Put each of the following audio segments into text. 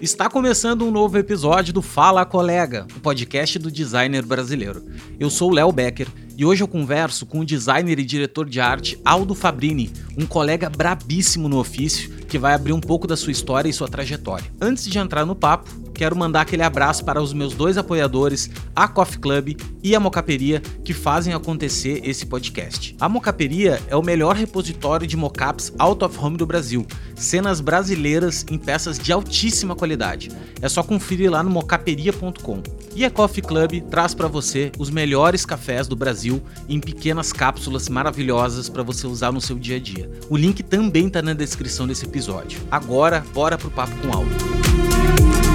Está começando um novo episódio do Fala Colega, o podcast do designer brasileiro. Eu sou Léo Becker e hoje eu converso com o designer e diretor de arte Aldo Fabrini, um colega brabíssimo no ofício que vai abrir um pouco da sua história e sua trajetória. Antes de entrar no papo, quero mandar aquele abraço para os meus dois apoiadores, a Coffee Club e a Mocaperia, que fazem acontecer esse podcast. A Mocaperia é o melhor repositório de mocaps out of home do Brasil, cenas brasileiras em peças de altíssima qualidade. É só conferir lá no mocaperia.com. E a Coffee Club traz para você os melhores cafés do Brasil em pequenas cápsulas maravilhosas para você usar no seu dia a dia. O link também está na descrição desse episódio. Agora, bora pro papo com o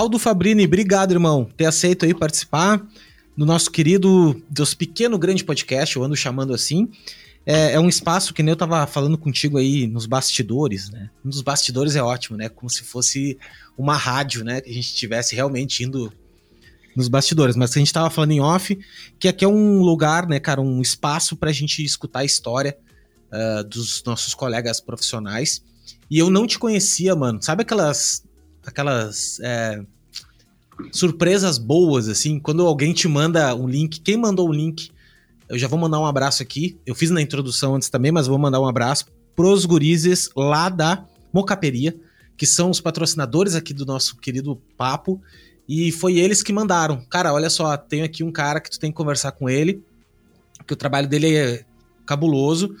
Aldo. Fabrini, obrigado, irmão, ter aceito aí participar do nosso querido, dos pequeno grande podcast, eu ando chamando assim. É, é, um espaço que nem eu tava falando contigo aí nos bastidores, né? Nos bastidores é ótimo, né? Como se fosse uma rádio, né? Que a gente estivesse realmente indo nos bastidores. Mas a gente tava falando em off, que aqui é um lugar, né, cara, um espaço pra gente escutar a história uh, dos nossos colegas profissionais. E eu não te conhecia, mano. Sabe aquelas aquelas é, surpresas boas, assim, quando alguém te manda um link, quem mandou o link, eu já vou mandar um abraço aqui, eu fiz na introdução antes também, mas vou mandar um abraço pros gurizes lá da Mocaperia, que são os patrocinadores aqui do nosso querido papo, e foi eles que mandaram. Cara, olha só, tenho aqui um cara que tu tem que conversar com ele, que o trabalho dele é cabuloso,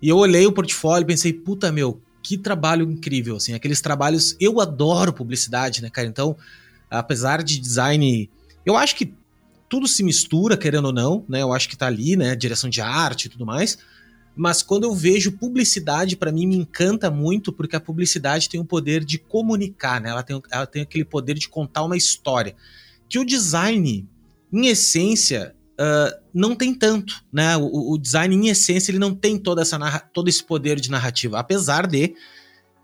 e eu olhei o portfólio e pensei, puta meu, que trabalho incrível, assim, aqueles trabalhos, eu adoro publicidade, né, cara, então, apesar de design, eu acho que tudo se mistura, querendo ou não, né, eu acho que tá ali, né, direção de arte e tudo mais, mas quando eu vejo publicidade, para mim me encanta muito, porque a publicidade tem o poder de comunicar, né, ela tem, ela tem aquele poder de contar uma história, que o design, em essência, uh, não tem tanto, né? O, o, design, em essência, ele não tem toda essa todo esse poder de narrativa, apesar de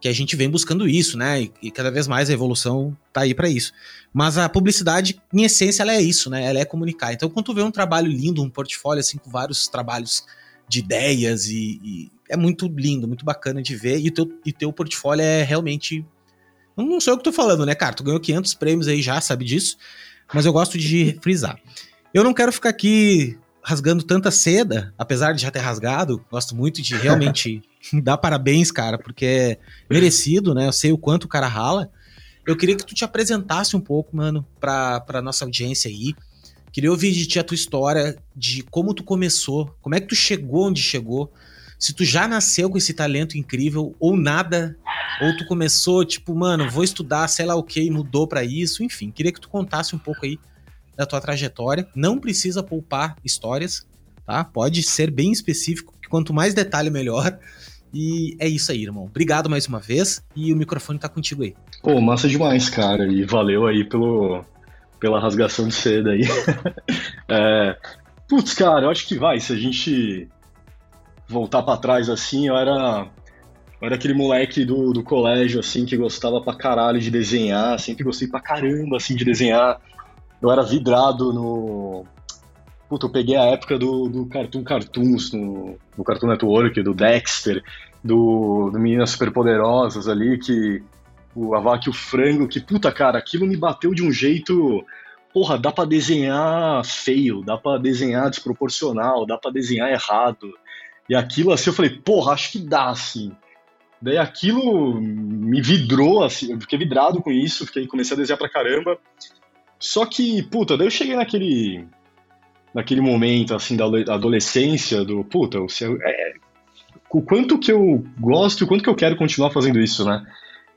que a gente vem buscando isso, né? E, e cada vez mais a evolução tá aí para isso. Mas a publicidade, em essência, ela é isso, né? Ela é comunicar. Então, quando tu vê um trabalho lindo, um portfólio assim com vários trabalhos de ideias e, e é muito lindo, muito bacana de ver. E o teu, e teu portfólio é realmente não sou eu que tô falando, né, cara? Tu ganhou 500 prêmios aí já, sabe disso. Mas eu gosto de frisar. Eu não quero ficar aqui rasgando tanta seda, apesar de já ter rasgado. Gosto muito de realmente dar parabéns, cara, porque é merecido, né? Eu sei o quanto o cara rala. Eu queria que tu te apresentasse um pouco, mano, pra, pra nossa audiência aí. Queria ouvir de ti a tua história, de como tu começou, como é que tu chegou onde chegou, se tu já nasceu com esse talento incrível ou nada, ou tu começou, tipo, mano, vou estudar, sei lá o que, mudou para isso, enfim. Queria que tu contasse um pouco aí da tua trajetória. Não precisa poupar histórias, tá? Pode ser bem específico, que quanto mais detalhe, melhor. E é isso aí, irmão. Obrigado mais uma vez e o microfone tá contigo aí. Pô, massa demais, cara. E valeu aí pelo, pela rasgação de seda aí. é, putz, cara, eu acho que vai. Se a gente voltar para trás assim, eu era, era aquele moleque do, do colégio, assim, que gostava pra caralho de desenhar. Sempre gostei pra caramba, assim, de desenhar eu era vidrado no. Puta, eu peguei a época do, do Cartoon Cartoons, no, no Cartoon Network, do Dexter, do, do Meninas Superpoderosas ali, que. O, a Vaca e o Frango, que, puta, cara, aquilo me bateu de um jeito. Porra, dá pra desenhar feio, dá pra desenhar desproporcional, dá pra desenhar errado. E aquilo assim, eu falei, porra, acho que dá, assim. Daí aquilo me vidrou, assim, eu fiquei vidrado com isso, fiquei, comecei a desenhar pra caramba. Só que, puta, daí eu cheguei naquele naquele momento, assim, da adolescência, do, puta, é, o quanto que eu gosto e o quanto que eu quero continuar fazendo isso, né?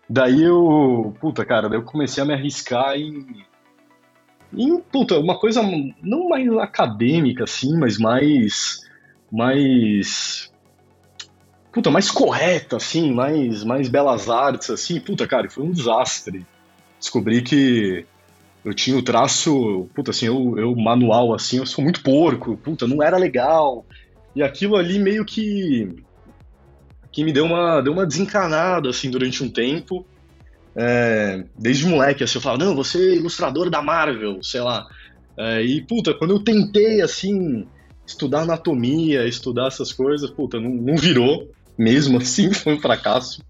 Daí eu, puta, cara, daí eu comecei a me arriscar em, em puta, uma coisa não mais acadêmica, assim, mas mais, mais, puta, mais correta, assim, mais, mais belas artes, assim, puta, cara, foi um desastre. Descobri que eu tinha o traço, puta, assim, eu, eu manual, assim, eu sou muito porco, puta, não era legal. E aquilo ali meio que que me deu uma, deu uma desencanada, assim, durante um tempo. É, desde moleque, assim, eu falava, não, você é ilustrador da Marvel, sei lá. É, e, puta, quando eu tentei, assim, estudar anatomia, estudar essas coisas, puta, não, não virou, mesmo assim, foi um fracasso.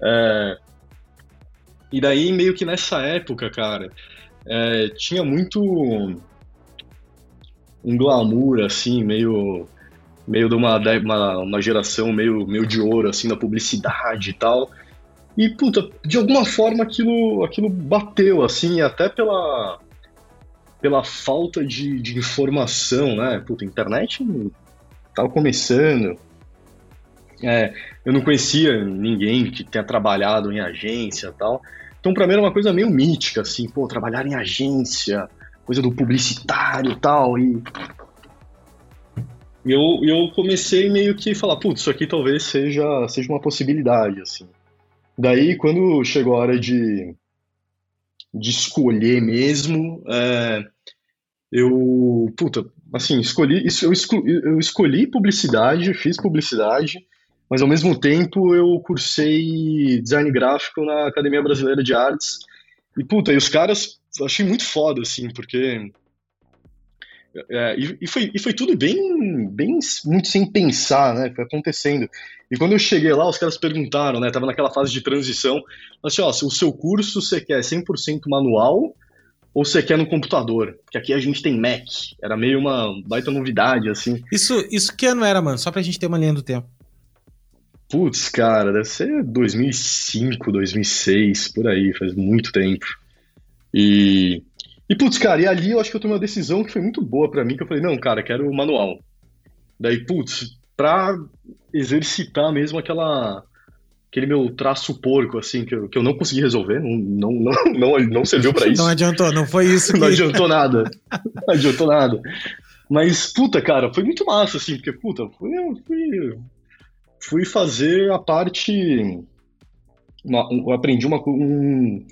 É, e daí, meio que nessa época, cara, é, tinha muito um glamour, assim, meio meio de uma, uma, uma, geração meio, meio de ouro, assim, da publicidade e tal. E, puta, de alguma forma aquilo, aquilo bateu, assim, até pela, pela falta de, de informação, né? Puta, a internet tava começando. É, eu não conhecia ninguém que tenha trabalhado em agência e tal. Então, pra mim era uma coisa meio mítica, assim, pô, trabalhar em agência, coisa do publicitário e tal. E eu, eu comecei meio que falar, putz, isso aqui talvez seja, seja uma possibilidade, assim. Daí, quando chegou a hora de, de escolher mesmo, é, eu, puta, assim, escolhi, eu, escolhi, eu escolhi publicidade, fiz publicidade, mas ao mesmo tempo eu cursei design gráfico na Academia Brasileira de Artes. E, puta, e os caras, achei muito foda, assim, porque. É, e, e, foi, e foi tudo bem, bem, muito sem pensar, né? Foi acontecendo. E quando eu cheguei lá, os caras perguntaram, né? Tava naquela fase de transição. Assim, ó, o seu curso você quer 100% manual ou você quer no computador? Porque aqui a gente tem Mac. Era meio uma baita novidade, assim. Isso, isso que ano era, mano? Só pra gente ter uma linha do tempo. Putz, cara, deve ser 2005, 2006, por aí, faz muito tempo. E, e putz, cara, e ali eu acho que eu tomei uma decisão que foi muito boa para mim, que eu falei, não, cara, quero o manual. Daí, putz, pra exercitar mesmo aquela aquele meu traço porco, assim, que eu, que eu não consegui resolver, não, não, não, não, serviu para isso. Não adiantou, não foi isso que... Não adiantou nada, não adiantou nada. Mas, puta, cara, foi muito massa, assim, porque, puta, fui, fui fui fazer a parte. Uma, eu aprendi uma, um,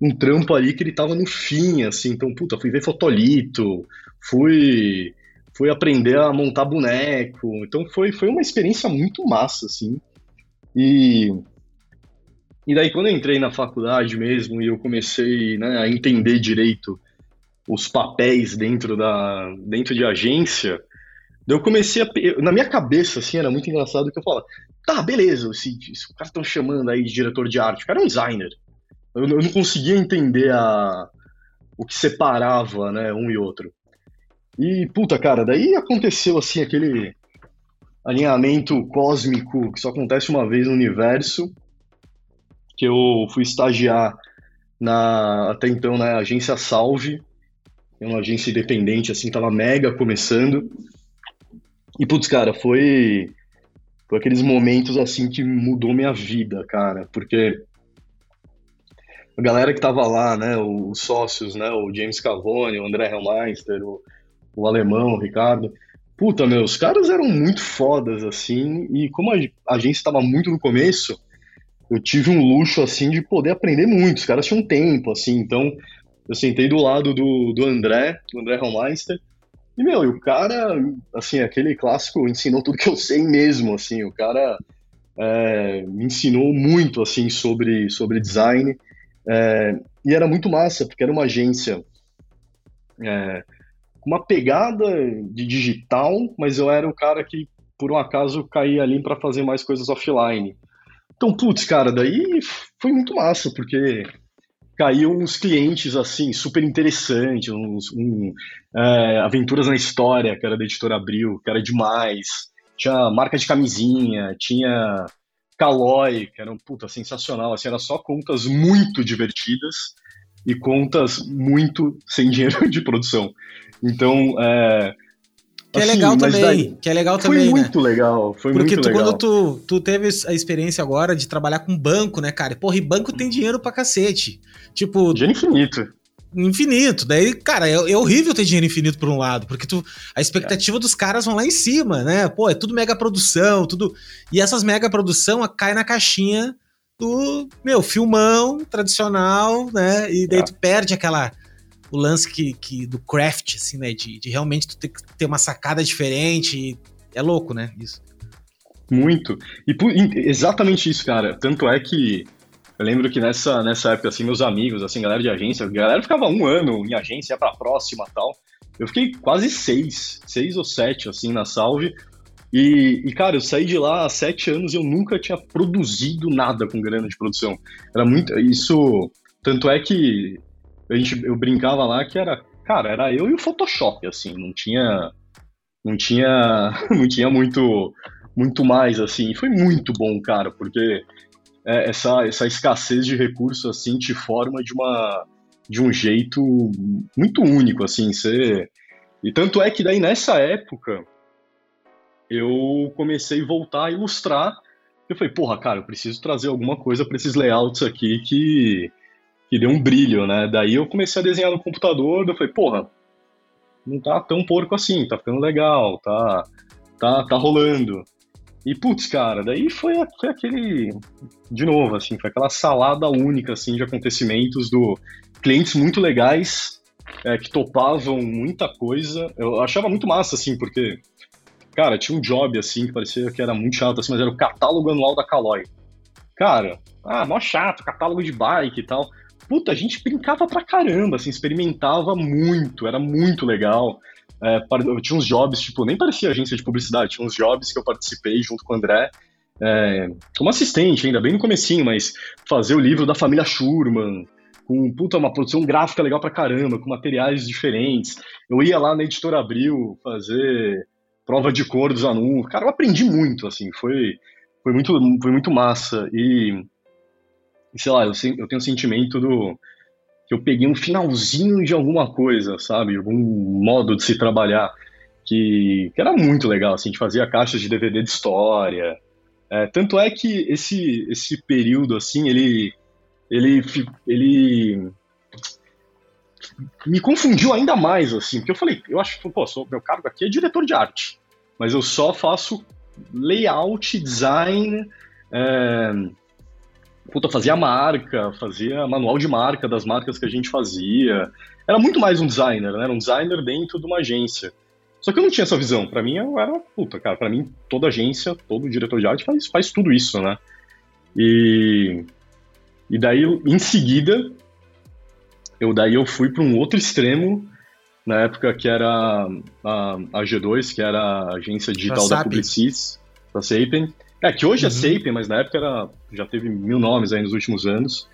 um trampo ali que ele tava no fim, assim. Então, puta, fui ver fotolito, fui, fui aprender a montar boneco. Então, foi, foi uma experiência muito massa, assim. E, e daí, quando eu entrei na faculdade mesmo e eu comecei né, a entender direito os papéis dentro, da, dentro de agência, eu comecei a. Na minha cabeça, assim, era muito engraçado que eu falava: tá, beleza, se, se o cara estão chamando aí de diretor de arte, o cara é um designer. Eu, eu, não conseguia entender a, o que separava, né, um e outro. E, puta, cara, daí aconteceu, assim, aquele alinhamento cósmico que só acontece uma vez no universo, que eu fui estagiar na, até então, na agência Salve, é uma agência independente, assim, tava mega começando. E, putz, cara, foi, foi aqueles momentos, assim, que mudou minha vida, cara, porque a galera que tava lá, né, os sócios, né, o James Cavone, o André Hellmeister, o, o alemão, o Ricardo, puta, meu, os caras eram muito fodas, assim, e como a, a agência estava muito no começo, eu tive um luxo, assim, de poder aprender muito, os caras tinham tempo, assim, então eu sentei do lado do, do André, do André Hellmeister, e, meu, e o cara, assim, aquele clássico ensinou tudo que eu sei mesmo, assim, o cara é, me ensinou muito, assim, sobre, sobre design, é, e era muito massa, porque era uma agência é, com uma pegada de digital, mas eu era o cara que, por um acaso, caía ali para fazer mais coisas offline. Então, putz, cara, daí foi muito massa, porque caíam uns clientes assim super interessantes, uns um, é, aventuras na história que era da editora Abril, que era demais. Tinha marca de camisinha, tinha Caloi, que era um puta sensacional, assim, era só contas muito divertidas e contas muito sem dinheiro de produção. Então, é, que é assim, legal também, daí, que é legal foi também, Foi muito né? legal, foi Porque muito tu, legal. quando tu, tu teve a experiência agora de trabalhar com banco, né, cara? Porra, e banco tem dinheiro pra cacete. Tipo... Dinheiro infinito. Infinito. Daí, cara, é, é, horrível ter dinheiro infinito por um lado, porque tu, a expectativa é. dos caras vão lá em cima, né? Pô, é tudo mega produção, tudo... E essas mega produção cai na caixinha do, meu, filmão tradicional, né? E daí é. tu perde aquela o lance que, que do craft, assim, né? De, de realmente tu ter, ter uma sacada diferente. É louco, né? Isso. Muito. E exatamente isso, cara. Tanto é que eu lembro que nessa, nessa época, assim, meus amigos, assim, galera de agência, galera ficava um ano em agência, ia pra próxima tal. Eu fiquei quase seis, seis ou sete, assim, na Salve. E, e, cara, eu saí de lá há sete anos e eu nunca tinha produzido nada com grana de produção. Era muito. Isso. Tanto é que a gente, eu brincava lá que era. Cara, era eu e o Photoshop, assim, não tinha. Não tinha. Não tinha muito muito mais, assim. E foi muito bom, cara, porque é, essa, essa escassez de recursos, assim, te forma de uma de um jeito muito único, assim, você... E tanto é que daí, nessa época, eu comecei a voltar a ilustrar. Eu falei, porra, cara, eu preciso trazer alguma coisa para esses layouts aqui que, que dê um brilho, né? Daí eu comecei a desenhar no computador, eu falei, porra, não tá tão porco assim, tá ficando legal, tá, tá, tá rolando. E, putz, cara, daí foi, foi aquele. De novo, assim, foi aquela salada única, assim, de acontecimentos do clientes muito legais, é, que topavam muita coisa. Eu achava muito massa, assim, porque, cara, tinha um job, assim, que parecia que era muito chato, assim, mas era o catálogo anual da Caloi. Cara, ah, mó chato, catálogo de bike e tal. Puta, a gente brincava pra caramba, assim, experimentava muito, era muito legal. É, eu tinha uns jobs, tipo, nem parecia agência de publicidade, tinha uns jobs que eu participei junto com o André, é, como assistente ainda, bem no comecinho, mas fazer o livro da família Schurman, com puta, uma produção gráfica legal pra caramba, com materiais diferentes. Eu ia lá na Editora Abril fazer prova de cor dos anúncios. Cara, eu aprendi muito, assim, foi, foi, muito, foi muito massa. E, sei lá, eu, eu tenho o sentimento do que eu peguei um finalzinho de alguma coisa, sabe? Algum modo de se trabalhar que, que era muito legal, assim, a gente fazia caixas de DVD de história. É, tanto é que esse, esse período, assim, ele, ele, ele me confundiu ainda mais, assim, porque eu falei, eu acho que, pô, sou, meu cargo aqui é diretor de arte, mas eu só faço layout, design, é, puta, fazia marca, fazia manual de marca das marcas que a gente fazia. Era muito mais um designer, né? Era um designer dentro de uma agência. Só que eu não tinha essa visão. Para mim, eu era, puta, cara, para mim, toda agência, todo diretor de arte faz, faz tudo isso, né? E, e daí, em seguida, eu daí eu fui para um outro extremo, na época que era a, a G2, que era a agência digital da Publicis, da Sapien. É, que hoje é uhum. é Sapien, mas na época era, já teve mil nomes aí nos últimos anos.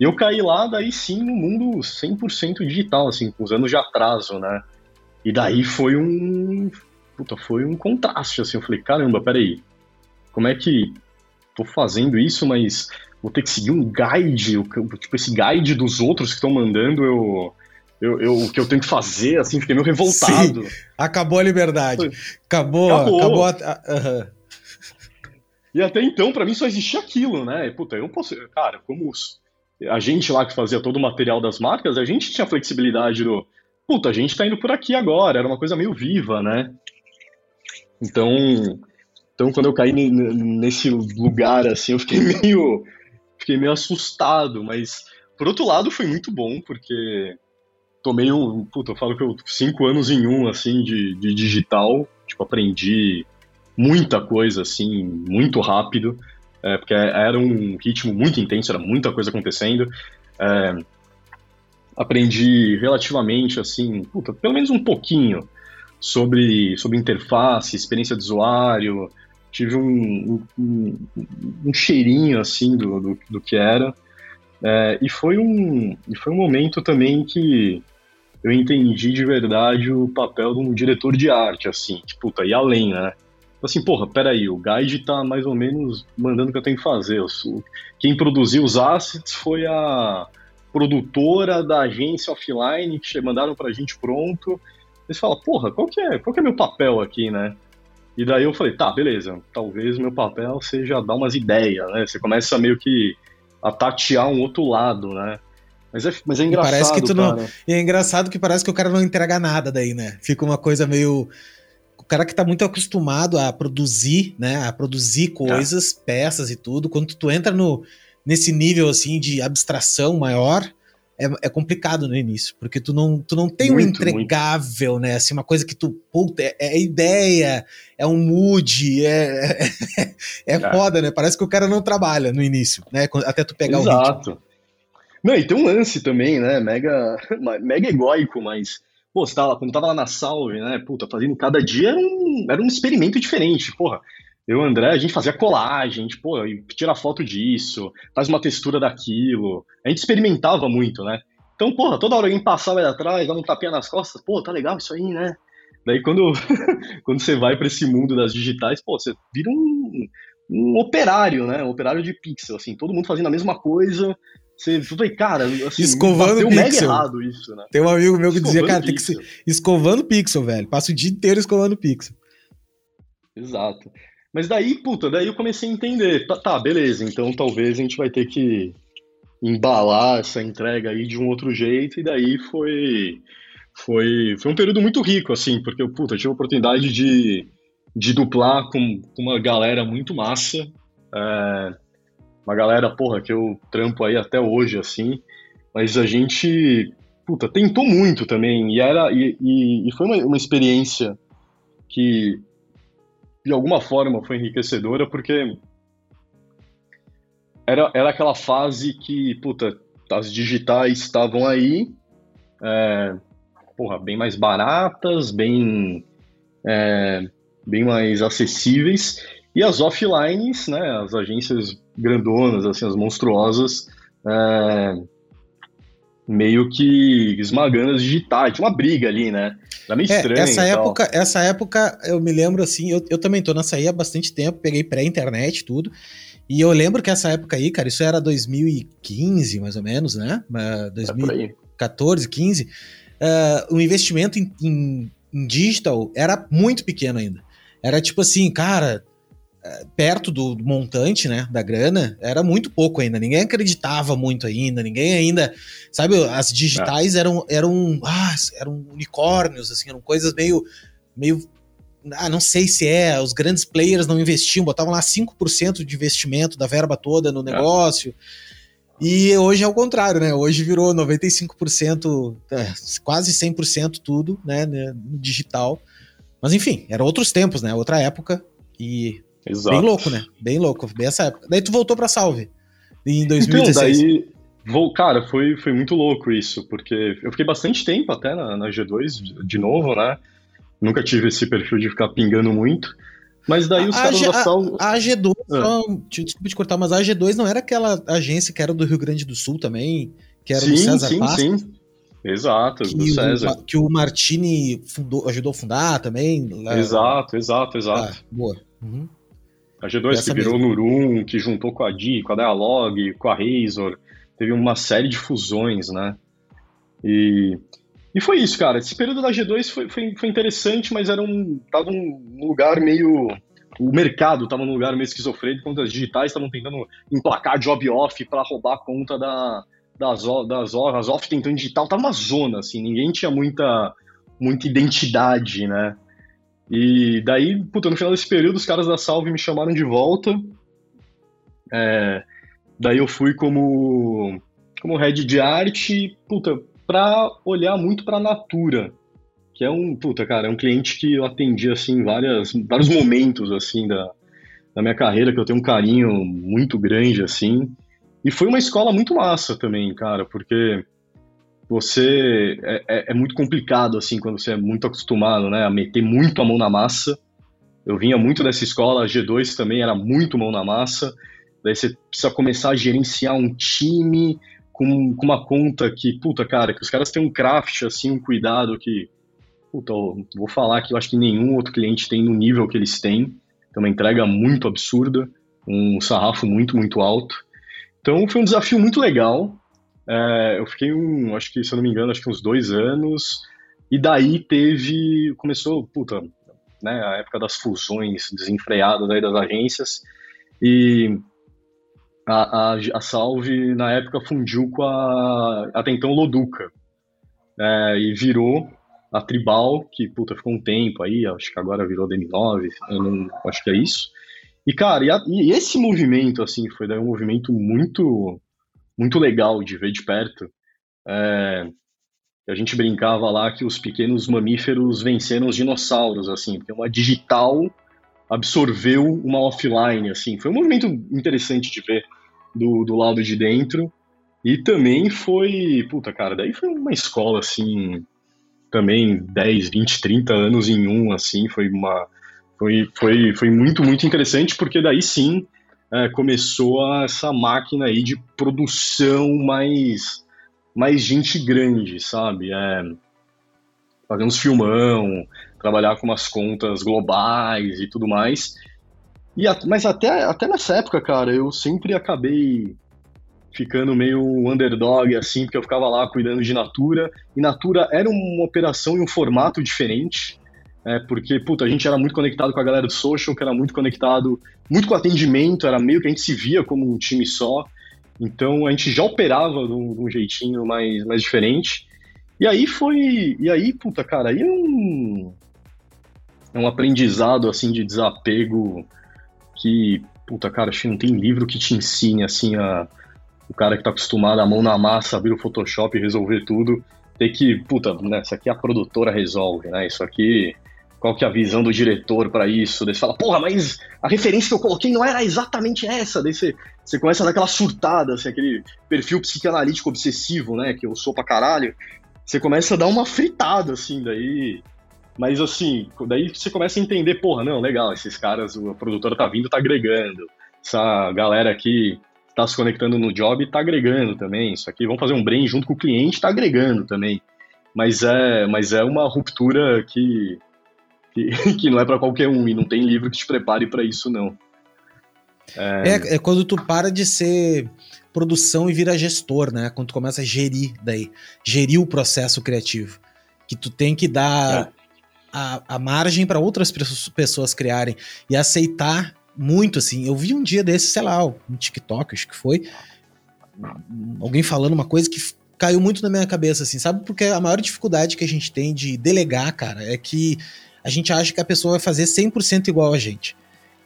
E eu caí lá, daí sim, no mundo 100% digital, assim, com os anos de atraso, né? E daí foi um... Puta, foi um contraste, assim. Eu falei, caramba, peraí, como é que tô fazendo isso, mas vou ter que seguir um guide, tipo, esse guide dos outros que estão mandando eu... Eu, eu, o que eu tenho que fazer, assim, fiquei meio revoltado. Sim, acabou a liberdade. Acabou, acabou, acabou a... Uhum. E até então, para mim, só existia aquilo, né? Puta, eu posso. Cara, como a gente lá que fazia todo o material das marcas, a gente tinha flexibilidade do. Puta, a gente tá indo por aqui agora, era uma coisa meio viva, né? Então, então quando eu caí nesse lugar, assim, eu fiquei meio. Fiquei meio assustado, mas por outro lado foi muito bom, porque tomei um. Puta, eu falo que eu cinco anos em um, assim, de, de digital. Tipo, aprendi muita coisa, assim, muito rápido, é, porque era um ritmo muito intenso, era muita coisa acontecendo. É, aprendi relativamente, assim, puta, pelo menos um pouquinho sobre, sobre interface, experiência de usuário, tive um, um, um cheirinho, assim, do, do, do que era. É, e, foi um, e foi um momento também que eu entendi de verdade o papel de um diretor de arte, assim, que, puta, e além, né? Assim, porra, peraí, o guide tá mais ou menos mandando o que eu tenho que fazer. Quem produziu os assets foi a produtora da agência offline que mandaram pra gente pronto. Eles falam, porra, qual que é, qual que é meu papel aqui, né? E daí eu falei, tá, beleza, talvez meu papel seja dar umas ideias, né? Você começa meio que a tatear um outro lado, né? Mas é, mas é engraçado, parece que tu cara. não, é engraçado que parece que o cara não entrega nada daí, né? Fica uma coisa meio cara que tá muito acostumado a produzir, né? A produzir coisas, é. peças e tudo. Quando tu entra no, nesse nível assim de abstração maior, é, é, complicado no início, porque tu não, tu não tem muito, um entregável, muito. né? Assim, uma coisa que tu, puta, é, é ideia, é um mood, é, é, é, foda, né? Parece que o cara não trabalha no início, né? Até tu pegar Exato. o ritmo. Não, e tem um lance também, né? Mega, mega egóico, mas Pô, você tava, quando tava lá na Salve, né? Puta, fazendo cada dia era um, era um experimento diferente. Porra, eu e o André, a gente fazia colagem, a gente, pô, tira foto disso, faz uma textura daquilo. A gente experimentava muito, né? Então, porra, toda hora alguém passava aí atrás, dava um tapinha nas costas, pô, tá legal isso aí, né? Daí quando, quando você vai para esse mundo das digitais, pô, você vira um, um operário, né? Um operário de pixel, assim, todo mundo fazendo a mesma coisa, você falei, cara, assim, escovando pixel. mega errado isso, né? Tem um amigo meu que escovando dizia, cara, pixel. tem que ser escovando pixel, velho. Passa o dia inteiro escovando pixel. Exato. Mas daí, puta, daí eu comecei a entender. Tá, tá, beleza, então talvez a gente vai ter que embalar essa entrega aí de um outro jeito, e daí foi. Foi, foi um período muito rico, assim, porque eu, puta, tive a oportunidade de, de duplar com, com uma galera muito massa. É, uma galera, porra, que eu trampo aí até hoje, assim, mas a gente, puta, tentou muito também, e era, e, e, e foi uma, uma experiência que, de alguma forma, foi enriquecedora, porque era, era aquela fase que, puta, as digitais estavam aí, é, porra, bem mais baratas, bem, é, bem mais acessíveis, e as offlines, né, as agências grandonas, assim, as monstruosas, é, meio que esmagando as digitais. Tinha uma briga ali, né? Era meio é, estranho. Essa época, essa época, eu me lembro assim, eu, eu também tô nessa aí há bastante tempo, peguei pré-internet tudo. E eu lembro que essa época aí, cara, isso era 2015, mais ou menos, né? 2014, 15. Uh, o investimento em, em, em digital era muito pequeno ainda. Era tipo assim, cara, perto do montante, né, da grana, era muito pouco ainda. Ninguém acreditava muito ainda, ninguém ainda, sabe, as digitais é. eram eram, ah, eram unicórnios assim, eram coisas meio meio ah, não sei se é, os grandes players não investiam, botavam lá 5% de investimento da verba toda no é. negócio. É. E hoje é o contrário, né? Hoje virou 95%, é, quase 100% tudo, né, no digital. Mas enfim, eram outros tempos, né? Outra época. E Exato. Bem louco, né? Bem louco, bem essa época. Daí tu voltou pra Salve em 2016. Então, daí, vou, cara, foi, foi muito louco isso, porque eu fiquei bastante tempo até na, na G2 de novo, né? Nunca tive esse perfil de ficar pingando muito. Mas daí os a, caras a, da Salve. A, a G2, é. só, desculpa te cortar, mas a G2 não era aquela agência que era do Rio Grande do Sul também? Que era sim, do César sim, Sim, sim. Exato, que do César. O, que o Martini fundou, ajudou a fundar também. Lá. Exato, exato, exato. Ah, boa. Uhum. A G2 Essa que virou mesmo. Nurum, que juntou com a Di, com a Dialog, com a Razor, teve uma série de fusões, né? E, e foi isso, cara. Esse período da G2 foi, foi, foi interessante, mas era um, tava um lugar meio o mercado estava num lugar meio esquizofrênico, quando as digitais estavam tentando emplacar job off para roubar a conta da, das, das horas off tentando digital, tava uma zona, assim, ninguém tinha muita, muita identidade, né? E daí, puta, no final desse período, os caras da Salve me chamaram de volta. É, daí eu fui como, como head de arte, puta, pra olhar muito pra Natura, que é um, puta, cara, é um cliente que eu atendi, assim, várias, vários momentos, assim, da, da minha carreira, que eu tenho um carinho muito grande, assim. E foi uma escola muito massa também, cara, porque você é, é, é, muito complicado assim quando você é muito acostumado, né, a meter muito a mão na massa. Eu vinha muito dessa escola, a G2 também era muito mão na massa. Daí você precisa começar a gerenciar um time com, com uma conta que, puta, cara, que os caras têm um craft, assim, um cuidado que, puta, vou falar que eu acho que nenhum outro cliente tem no nível que eles têm. Tem uma entrega muito absurda, um sarrafo muito, muito alto. Então foi um desafio muito legal. É, eu fiquei um, acho que, se eu não me engano, acho que uns dois anos. E daí teve, começou, puta, né, a época das fusões desenfreadas aí das agências. E a, a, a Salve, na época, fundiu com a, até então, Loduca. É, e virou a Tribal, que, puta, ficou um tempo aí, acho que agora virou DM9, eu não, acho que é isso. E, cara, e, a, e esse movimento, assim, foi daí um movimento muito muito legal de ver de perto. É, a gente brincava lá que os pequenos mamíferos venceram os dinossauros, assim, porque uma digital absorveu uma offline, assim. Foi um movimento interessante de ver do, do lado de dentro. E também foi, puta cara, daí foi uma escola, assim, também 10, 20, 30 anos em um, assim, foi uma... Foi, foi, foi muito, muito interessante, porque daí sim é, começou essa máquina aí de produção mais mais gente grande, sabe? É, fazer uns filmão, trabalhar com umas contas globais e tudo mais. E, mas até, até nessa época, cara, eu sempre acabei ficando meio underdog, assim, porque eu ficava lá cuidando de Natura, e Natura era uma operação e um formato diferente, é, porque, puta, a gente era muito conectado com a galera do social, que era muito conectado, muito com atendimento, era meio que a gente se via como um time só, então a gente já operava de um, de um jeitinho mais, mais diferente. E aí foi. E aí, puta, cara, aí é um. É um aprendizado assim de desapego que, puta, cara, acho que não tem livro que te ensine assim a. O cara que tá acostumado a mão na massa, abrir o Photoshop e resolver tudo, ter que, puta, né, isso aqui a produtora resolve, né? Isso aqui qual que é a visão do diretor para isso. Daí você fala, porra, mas a referência que eu coloquei não era exatamente essa. Daí você, você começa a dar aquela surtada, assim, aquele perfil psicanalítico obsessivo, né, que eu sou pra caralho. Você começa a dar uma fritada, assim, daí. Mas assim, daí você começa a entender, porra, não, legal, esses caras, a produtora tá vindo, tá agregando. Essa galera aqui tá se conectando no job tá agregando também. Isso aqui, vamos fazer um brain junto com o cliente, tá agregando também. Mas é, mas é uma ruptura que que, que não é para qualquer um e não tem livro que te prepare para isso, não. É... é... É, quando tu para de ser produção e vira gestor, né? Quando tu começa a gerir daí, gerir o processo criativo. Que tu tem que dar é. a, a margem para outras pessoas criarem e aceitar muito, assim. Eu vi um dia desse, sei lá, um TikTok, acho que foi, alguém falando uma coisa que caiu muito na minha cabeça, assim, sabe? Porque a maior dificuldade que a gente tem de delegar, cara, é que a gente acha que a pessoa vai fazer 100% igual a gente.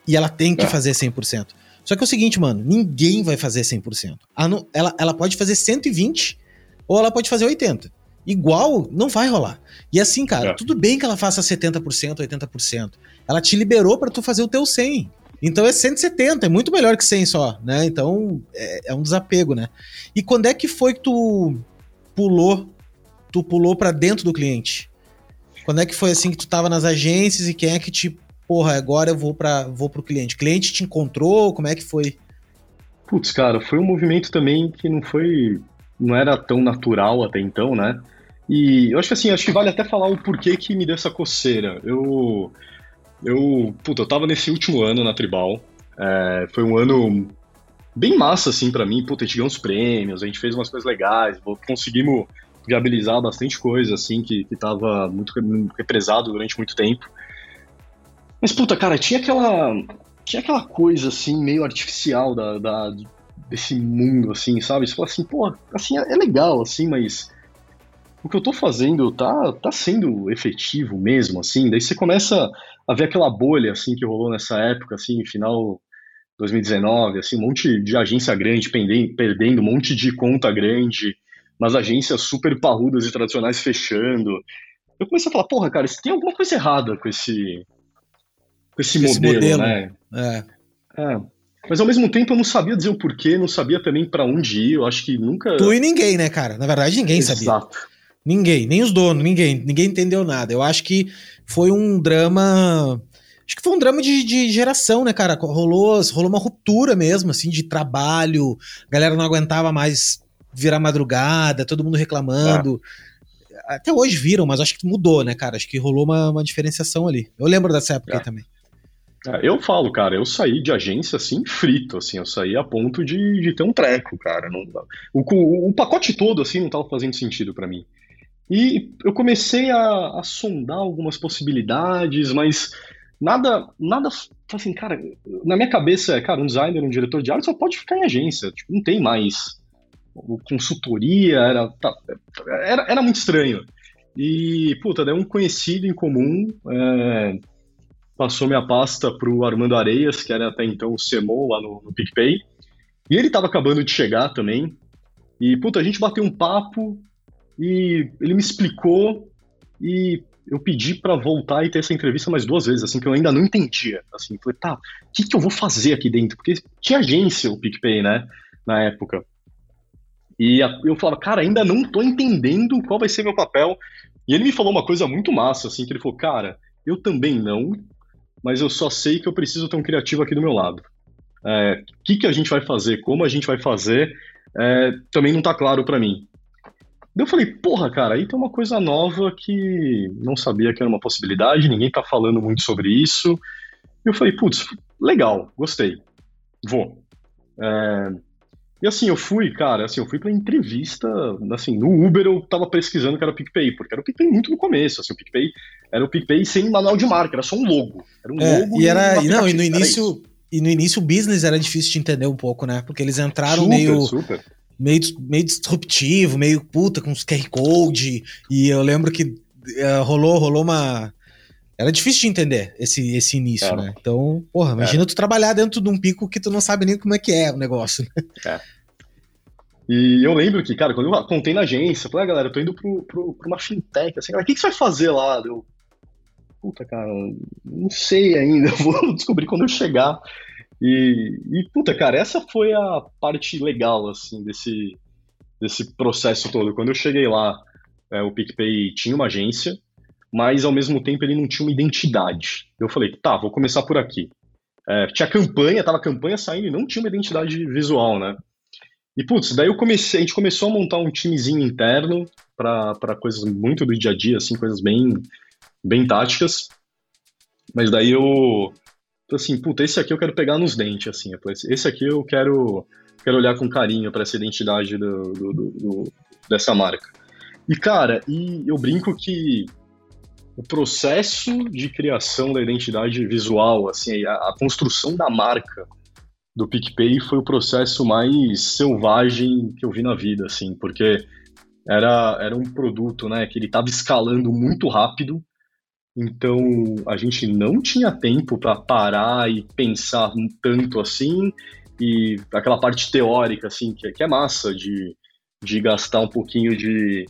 E ela tem que é. fazer 100%. Só que é o seguinte, mano, ninguém vai fazer 100%. Ela, ela, ela pode fazer 120 ou ela pode fazer 80. Igual, não vai rolar. E assim, cara, é. tudo bem que ela faça 70%, 80%. Ela te liberou para tu fazer o teu 100. Então é 170, é muito melhor que 100 só, né? Então é, é um desapego, né? E quando é que foi que tu pulou, tu pulou para dentro do cliente? Quando é que foi assim que tu tava nas agências e quem é que te, porra, agora eu vou para vou pro cliente? O cliente te encontrou? Como é que foi? Putz, cara, foi um movimento também que não foi não era tão natural até então, né? E eu acho que assim, acho que vale até falar o porquê que me deu essa coceira. Eu eu, puta, eu tava nesse último ano na Tribal. É, foi um ano bem massa, assim, para mim. Puta, a gente ganhou uns prêmios, a gente fez umas coisas legais, conseguimos viabilizar bastante coisa, assim, que, que tava muito represado durante muito tempo. Mas, puta, cara, tinha aquela. Tinha aquela coisa, assim, meio artificial da, da desse mundo, assim, sabe? Você fala assim, pô, assim, é legal, assim, mas o que eu tô fazendo tá, tá sendo efetivo mesmo, assim? Daí você começa a ver aquela bolha, assim, que rolou nessa época, assim, final 2019, assim, um monte de agência grande perdendo um monte de conta grande, umas agências super parrudas e tradicionais fechando. Eu comecei a falar, porra, cara, tem alguma coisa errada com esse, com esse, esse modelo, modelo, né? É. é. Mas ao mesmo tempo eu não sabia dizer o porquê, não sabia também para onde ir, eu acho que nunca... Tu e ninguém, né, cara? Na verdade, ninguém Exato. sabia. Exato. Ninguém, nem os donos, ninguém, ninguém entendeu nada. Eu acho que foi um drama... Acho que foi um drama de, de geração, né, cara? Rolou, rolou uma ruptura mesmo, assim, de trabalho. A galera não aguentava mais virar madrugada, todo mundo reclamando. Ah. Até hoje viram, mas acho que mudou, né, cara? Acho que rolou uma, uma diferenciação ali. Eu lembro dessa época aí também. É, eu falo, cara, eu saí de agência assim, frito, assim, eu saí a ponto de, de ter um treco, cara. Não, o, o pacote todo, assim, não tava fazendo sentido para mim. E eu comecei a, a, sondar algumas possibilidades, mas nada, nada, assim, cara, na minha cabeça, cara, um designer, um diretor de arte só pode ficar em agência, tipo, não tem mais consultoria, era, tá, era, era muito estranho. E, puta, daí um conhecido em comum é, passou minha pasta pro Armando Areias, que era até então o CMO lá no, no PicPay. E ele tava acabando de chegar também. E, puta, a gente bateu um papo e ele me explicou e eu pedi para voltar e ter essa entrevista mais duas vezes, assim, que eu ainda não entendia. Assim, falei, tá, o que, que eu vou fazer aqui dentro? Porque tinha agência o PicPay, né, na época. E eu falava, cara, ainda não tô entendendo qual vai ser meu papel. E ele me falou uma coisa muito massa, assim, que ele falou, cara, eu também não, mas eu só sei que eu preciso ter um criativo aqui do meu lado. O é, que, que a gente vai fazer, como a gente vai fazer, é, também não tá claro para mim. Eu falei, porra, cara, aí tem uma coisa nova que não sabia que era uma possibilidade, ninguém tá falando muito sobre isso. E eu falei, putz, legal, gostei, vou. É, e assim, eu fui, cara, assim, eu fui pra entrevista, assim, no Uber eu tava pesquisando que era o PicPay, porque era o PicPay muito no começo, assim, o PicPay era o PicPay sem manual de marca, era só um logo. Era um é, logo e era, e não, e no início, e no início o business era difícil de entender um pouco, né? Porque eles entraram super, meio super meio, meio disruptivo, meio puta, com os QR Code. E eu lembro que uh, rolou, rolou uma. Era difícil de entender esse, esse início, é. né? Então, porra, imagina é. tu trabalhar dentro de um pico que tu não sabe nem como é que é o negócio, né? É. E eu lembro que, cara, quando eu contei na agência, falei, ah, galera, eu tô indo pro, pro, pra uma fintech, assim, o que, que você vai fazer lá? Eu, puta, cara, não sei ainda, vou descobrir quando eu chegar. E, e, puta, cara, essa foi a parte legal, assim, desse, desse processo todo. Quando eu cheguei lá, é, o PicPay tinha uma agência, mas ao mesmo tempo ele não tinha uma identidade. Eu falei, tá, vou começar por aqui. É, tinha campanha, tava campanha saindo e não tinha uma identidade visual, né? E, putz, daí eu comecei, a gente começou a montar um timezinho interno para coisas muito do dia a dia, assim, coisas bem, bem táticas. Mas daí eu, assim, puta, esse aqui eu quero pegar nos dentes, assim. Esse aqui eu quero, quero olhar com carinho para essa identidade do, do, do, dessa marca. E, cara, e eu brinco que o processo de criação da identidade visual, assim, a, a construção da marca do PicPay foi o processo mais selvagem que eu vi na vida, assim, porque era, era um produto, né, que ele estava escalando muito rápido, então a gente não tinha tempo para parar e pensar tanto assim e aquela parte teórica assim que, é, que é massa de, de gastar um pouquinho de,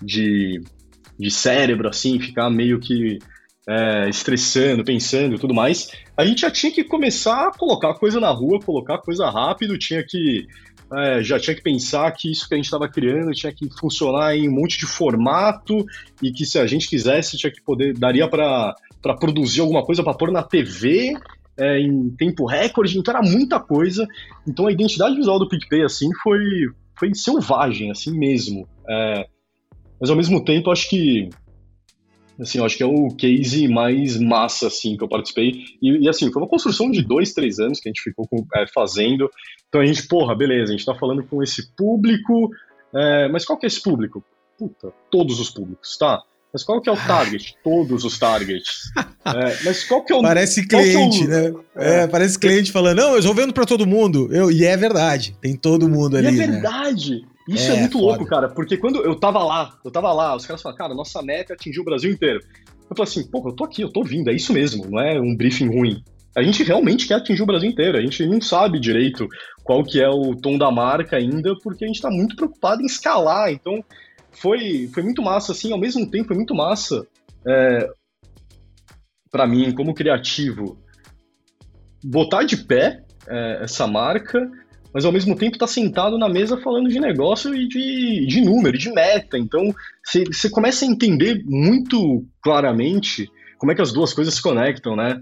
de, de cérebro assim, ficar meio que é, estressando, pensando e tudo mais. A gente já tinha que começar a colocar coisa na rua, colocar coisa rápido, tinha que é, já tinha que pensar que isso que a gente estava criando tinha que funcionar em um monte de formato e que se a gente quisesse tinha que poder daria para produzir alguma coisa para pôr na TV é, em tempo recorde, então era muita coisa. Então a identidade visual do PicPay assim foi foi selvagem assim mesmo. É, mas ao mesmo tempo acho que assim, acho que é o case mais massa, assim, que eu participei. E, e assim, foi uma construção de dois, três anos que a gente ficou com, é, fazendo. Então a gente, porra, beleza, a gente tá falando com esse público, é, mas qual que é esse público? Puta, todos os públicos, tá? Mas qual que é o target? Todos os targets. É, mas qual que é o. Parece cliente, é o... né? É, parece cliente falando, não, eu estou vendo para todo mundo. Eu, e é verdade, tem todo mundo ali. E é né? verdade. Né? Isso é, é muito foda. louco, cara, porque quando eu tava lá, eu tava lá, os caras falaram, cara, nossa meta é atingir o Brasil inteiro. Eu falei assim, porra, eu tô aqui, eu tô vindo, é isso mesmo, não é um briefing ruim. A gente realmente quer atingir o Brasil inteiro, a gente não sabe direito qual que é o tom da marca ainda, porque a gente tá muito preocupado em escalar, então foi, foi muito massa, assim, ao mesmo tempo foi muito massa é, para mim, como criativo, botar de pé é, essa marca, mas ao mesmo tempo está sentado na mesa falando de negócio e de, de número, de meta. Então você começa a entender muito claramente como é que as duas coisas se conectam, né?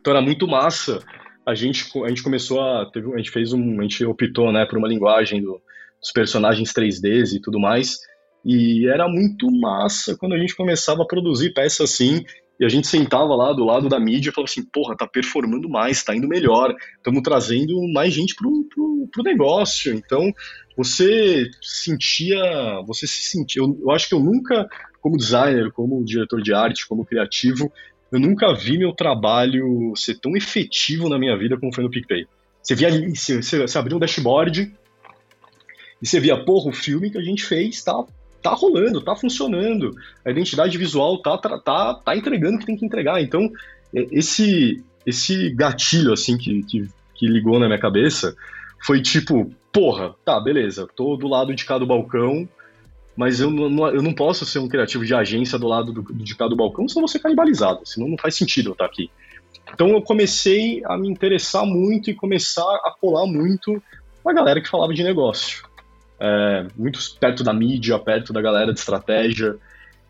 Então era muito massa. A gente, a gente começou a. Teve, a gente fez um. A gente optou né, por uma linguagem do, dos personagens 3Ds e tudo mais. E era muito massa quando a gente começava a produzir peças assim e a gente sentava lá do lado da mídia e falava assim, porra, tá performando mais, tá indo melhor, estamos trazendo mais gente pro, pro, pro, negócio. Então, você sentia, você se sentia, eu, eu acho que eu nunca, como designer, como diretor de arte, como criativo, eu nunca vi meu trabalho ser tão efetivo na minha vida como foi no PicPay. Você via você, você abriu um dashboard e você via, porra, o filme que a gente fez tá tá rolando, tá funcionando. A identidade visual tá, tá, tá entregando o que tem que entregar. Então, é, esse, esse gatilho, assim, que, que, que ligou na minha cabeça foi tipo, porra, tá, beleza, tô do lado de cada balcão, mas eu não, eu não posso ser um criativo de agência do lado do, de cada balcão, senão vou ser canibalizado, senão não faz sentido eu estar aqui. Então eu comecei a me interessar muito e começar a colar muito a galera que falava de negócio. É, muito perto da mídia, perto da galera de estratégia.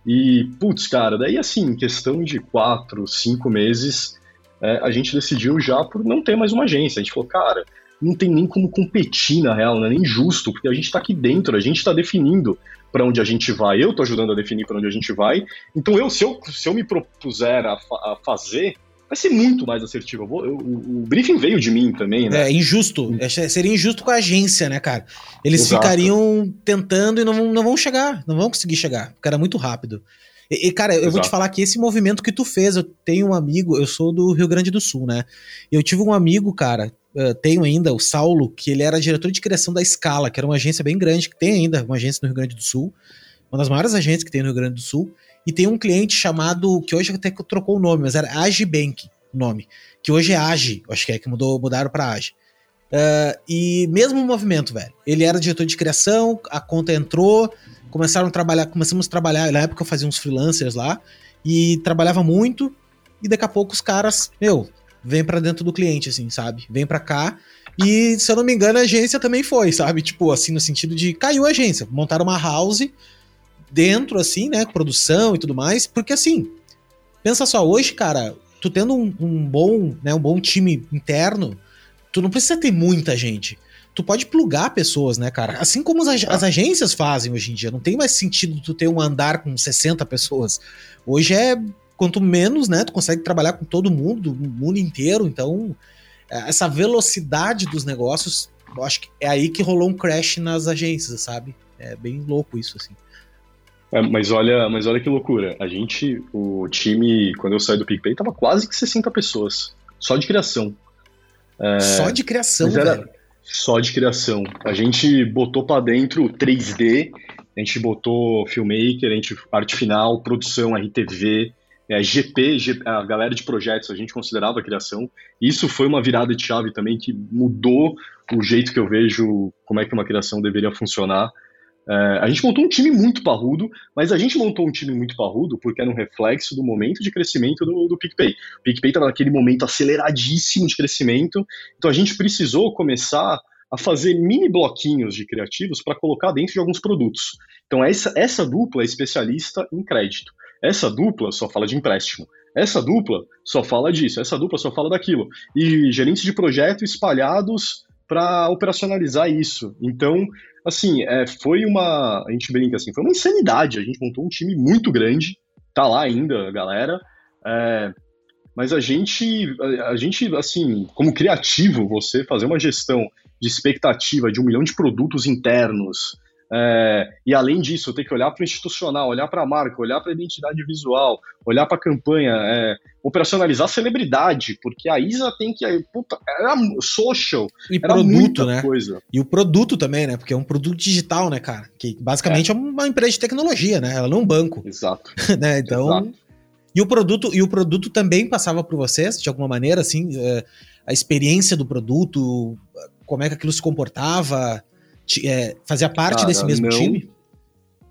E, putz, cara, daí assim, em questão de quatro, cinco meses, é, a gente decidiu já por não ter mais uma agência. A gente falou, cara, não tem nem como competir na real, não é nem justo, porque a gente está aqui dentro, a gente está definindo para onde a gente vai, eu estou ajudando a definir para onde a gente vai. Então, eu se, eu, se eu me propuser a, a fazer, vai ser muito mais assertivo. Eu vou, eu, o briefing veio de mim também, né? É injusto. É, seria injusto com a agência, né, cara? Eles Exato. ficariam tentando e não, não vão chegar, não vão conseguir chegar, porque era muito rápido. E, cara, eu Exato. vou te falar que esse movimento que tu fez, eu tenho um amigo, eu sou do Rio Grande do Sul, né? Eu tive um amigo, cara, uh, tenho ainda, o Saulo, que ele era diretor de criação da Scala, que era uma agência bem grande, que tem ainda uma agência no Rio Grande do Sul, uma das maiores agências que tem no Rio Grande do Sul. E tem um cliente chamado, que hoje até trocou o nome, mas era Agibank o nome, que hoje é Agi, acho que é que mudou, mudaram para Agi. Uh, e mesmo movimento, velho. Ele era diretor de criação, a conta entrou, começaram a trabalhar, começamos a trabalhar, na época eu fazia uns freelancers lá, e trabalhava muito, e daqui a pouco os caras, meu, vem para dentro do cliente, assim, sabe? Vem para cá. E, se eu não me engano, a agência também foi, sabe? Tipo, assim, no sentido de caiu a agência, montaram uma house dentro, assim, né? Produção e tudo mais. Porque, assim, pensa só, hoje, cara, tu tendo um, um bom, né, um bom time interno, tu não precisa ter muita gente tu pode plugar pessoas, né, cara? Assim como as, as, agências fazem hoje em dia. Não tem mais sentido tu ter um andar com 60 pessoas. Hoje é quanto menos, né, tu consegue trabalhar com todo mundo, o mundo inteiro. Então, é, essa velocidade dos negócios, eu acho que é aí que rolou um crash nas agências, sabe? É bem louco isso, assim. É, mas olha, mas olha que loucura. A gente, o time, quando eu saí do PicPay, tava quase que 60 pessoas. Só de criação. É, só de criação, velho. Só de criação. A gente botou para dentro 3D, a gente botou filmmaker, a gente arte final, produção, RTV, é, GP, a galera de projetos, a gente considerava a criação. Isso foi uma virada de chave também que mudou o jeito que eu vejo como é que uma criação deveria funcionar. É, a gente montou um time muito parrudo, mas a gente montou um time muito parrudo porque era um reflexo do momento de crescimento do, do PicPay. O PicPay estava naquele momento aceleradíssimo de crescimento, então a gente precisou começar a fazer mini bloquinhos de criativos para colocar dentro de alguns produtos. Então essa, essa dupla é especialista em crédito. Essa dupla só fala de empréstimo. Essa dupla só fala disso, essa dupla só fala daquilo. E gerentes de projeto espalhados para operacionalizar isso. Então, assim, é, foi uma. A gente brinca assim, foi uma insanidade. A gente montou um time muito grande, tá lá ainda, galera. É, mas a gente, a, a, gente, assim, como criativo, você fazer uma gestão de expectativa de um milhão de produtos internos, é, e além disso, eu tenho que olhar para o institucional, olhar para a marca, olhar para a identidade visual, olhar para a campanha, é, operacionalizar a celebridade, porque a Isa tem que. Puta, era social. E era produto, né? Coisa. E o produto também, né? Porque é um produto digital, né, cara? Que basicamente é, é uma empresa de tecnologia, né? Ela não é um banco. Exato. né? Então. Exato. E o produto, e o produto também passava por vocês, de alguma maneira, assim, é, a experiência do produto, como é que aquilo se comportava é, fazia parte Cara, desse mesmo não, time?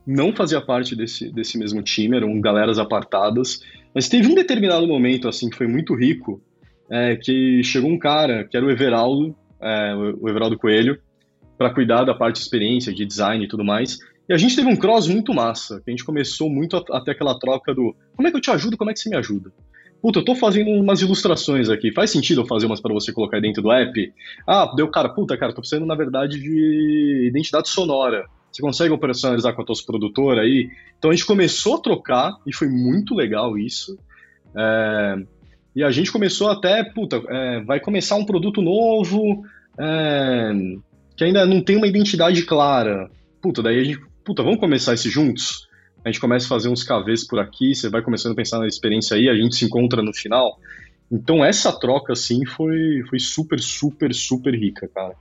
Não fazia parte desse, desse mesmo time, eram galeras apartadas. Mas teve um determinado momento, assim, que foi muito rico, é, que chegou um cara, que era o Everaldo, é, o Everaldo Coelho, para cuidar da parte de experiência, de design e tudo mais. E a gente teve um cross muito massa, que a gente começou muito a, a ter aquela troca do como é que eu te ajudo, como é que você me ajuda? Puta, eu tô fazendo umas ilustrações aqui. Faz sentido eu fazer umas para você colocar dentro do app? Ah, deu cara, puta, cara, tô precisando na verdade de identidade sonora. Você consegue operacionalizar com a tua produtora aí? Então a gente começou a trocar e foi muito legal isso. É, e a gente começou até, puta, é, vai começar um produto novo é, que ainda não tem uma identidade clara. Puta, daí a gente, puta, vamos começar esse juntos? A gente começa a fazer uns KVs por aqui, você vai começando a pensar na experiência aí, a gente se encontra no final. Então essa troca, assim, foi, foi super, super, super rica, cara.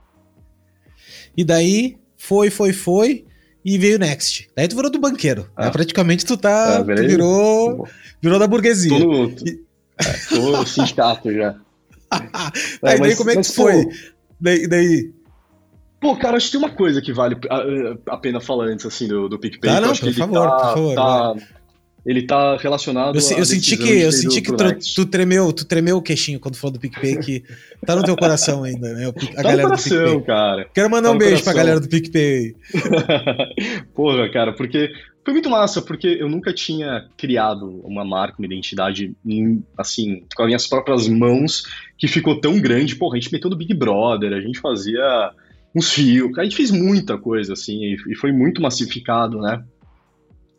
E daí, foi, foi, foi, e veio o Next. Daí tu virou do banqueiro. Ah. Praticamente tu tá. É, tu virou. Virou da burguesia. Tô no, e... é, tô sindicato já. é, daí mas, como é que foi? Daí, daí, Pô, cara, acho que tem uma coisa que vale a, a pena falar antes, assim, do, do PicPay. Ah, não, por favor, tá, por favor. Tá, ele tá relacionado eu, eu senti que eu senti que tu, tu, tremeu tu tremeu o queixinho quando falou do PicPay que tá no teu coração ainda né a tá galera coração, do PicPay cara quero mandar tá um beijo coração. pra galera do PicPay porra cara porque foi muito massa porque eu nunca tinha criado uma marca uma identidade assim com as minhas próprias mãos que ficou tão grande porra a gente meteu no Big Brother a gente fazia uns fios a gente fez muita coisa assim e foi muito massificado né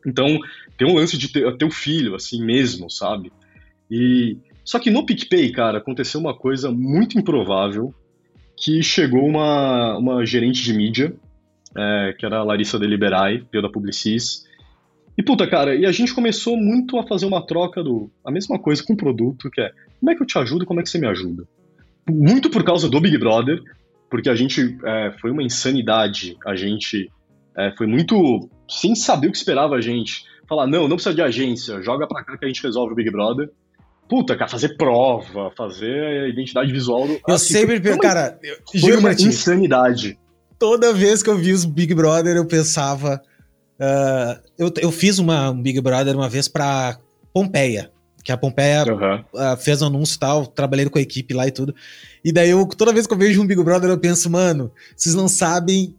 então, tem um lance de ter, ter um filho, assim mesmo, sabe? E só que no PicPay, cara, aconteceu uma coisa muito improvável, que chegou uma, uma gerente de mídia, é, que era a Larissa Deliberai, veio da Publicis, e puta, cara, e a gente começou muito a fazer uma troca do a mesma coisa com o produto, que é como é que eu te ajudo e como é que você me ajuda? Muito por causa do Big Brother, porque a gente é, foi uma insanidade, a gente é, foi muito sem saber o que esperava a gente. Falar, não, não precisa de agência, joga pra cá que a gente resolve o Big Brother. Puta, cara, fazer prova, fazer identidade visual. Do... Eu assim, sempre, foi, cara, eu, foi juro uma insanidade. Toda vez que eu vi os Big Brother, eu pensava. Uh, eu, eu fiz uma, um Big Brother uma vez pra Pompeia, que a Pompeia uhum. uh, fez um anúncio e tal, trabalhei com a equipe lá e tudo. E daí eu, toda vez que eu vejo um Big Brother, eu penso, mano, vocês não sabem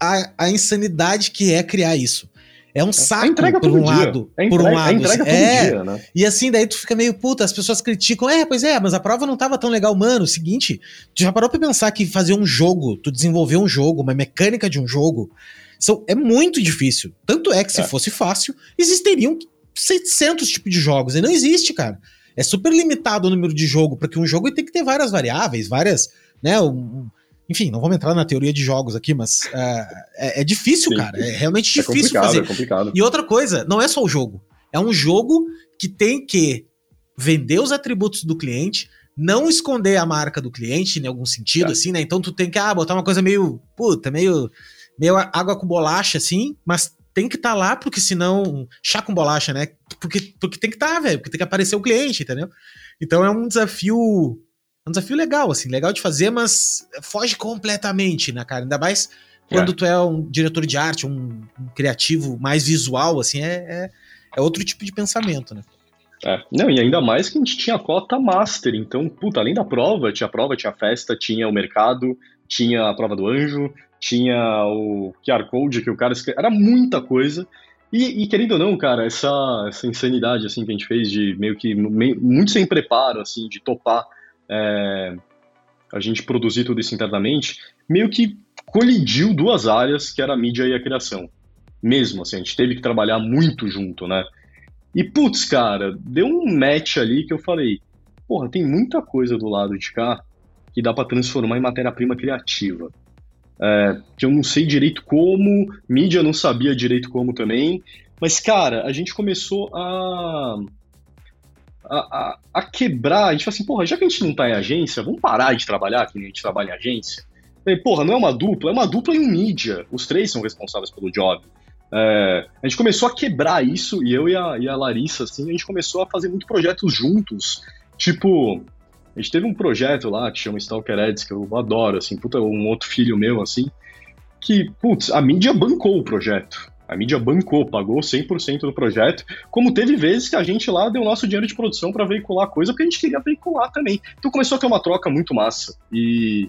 a, a insanidade que é criar isso. É um saco por um dia. lado. É por um lado. Assim. É, dia, né? E assim, daí tu fica meio puta, as pessoas criticam. É, pois é, mas a prova não tava tão legal. Mano, seguinte, tu já parou pra pensar que fazer um jogo, tu desenvolver um jogo, uma mecânica de um jogo, são, é muito difícil. Tanto é que se é. fosse fácil, existiriam 700 tipos de jogos. E não existe, cara. É super limitado o número de jogo, porque um jogo tem que ter várias variáveis, várias, né, um, enfim, não vamos entrar na teoria de jogos aqui, mas é, é, é difícil, Sim. cara. É realmente é difícil é fazer. É complicado. E outra coisa, não é só o jogo. É um jogo que tem que vender os atributos do cliente, não esconder a marca do cliente em algum sentido, é. assim, né? Então tu tem que ah, botar uma coisa meio, puta, meio, meio água com bolacha, assim, mas tem que estar tá lá, porque senão. Chá com bolacha, né? Porque, porque tem que estar, tá, velho, porque tem que aparecer o cliente, entendeu? Então é um desafio é um desafio legal, assim, legal de fazer, mas foge completamente, né, cara? Ainda mais quando é. tu é um diretor de arte, um, um criativo mais visual, assim, é, é, é, outro tipo de pensamento, né? É. Não, e ainda mais que a gente tinha cota master, então, puta, além da prova, tinha prova, tinha festa, tinha o mercado, tinha a prova do anjo, tinha o QR Code que o cara escreveu, era muita coisa. E, e, querendo ou não, cara, essa, essa insanidade, assim, que a gente fez de meio que, meio, muito sem preparo, assim, de topar é, a gente produzir tudo isso internamente, meio que colidiu duas áreas, que era a mídia e a criação. Mesmo, assim, a gente teve que trabalhar muito junto, né? E, putz, cara, deu um match ali que eu falei, porra, tem muita coisa do lado de cá que dá para transformar em matéria-prima criativa. É, que eu não sei direito como, mídia não sabia direito como também, mas, cara, a gente começou a a, a, a, quebrar. A gente fala assim, porra, já que a gente não tá em agência, vamos parar de trabalhar que a gente trabalha em agência. E, porra, não é uma dupla, é uma dupla em um mídia. Os três são responsáveis pelo job. É, a gente começou a quebrar isso, e eu e a, e a Larissa, assim, a gente começou a fazer muitos projetos juntos. Tipo, a gente teve um projeto lá que chama Stalker Ads, que eu adoro, assim, puta, um outro filho meu, assim, que, putz, a mídia bancou o projeto. A mídia bancou, pagou 100% do projeto, como teve vezes que a gente lá deu nosso dinheiro de produção para veicular coisa porque a gente queria veicular também. Então começou a ter uma troca muito massa. E,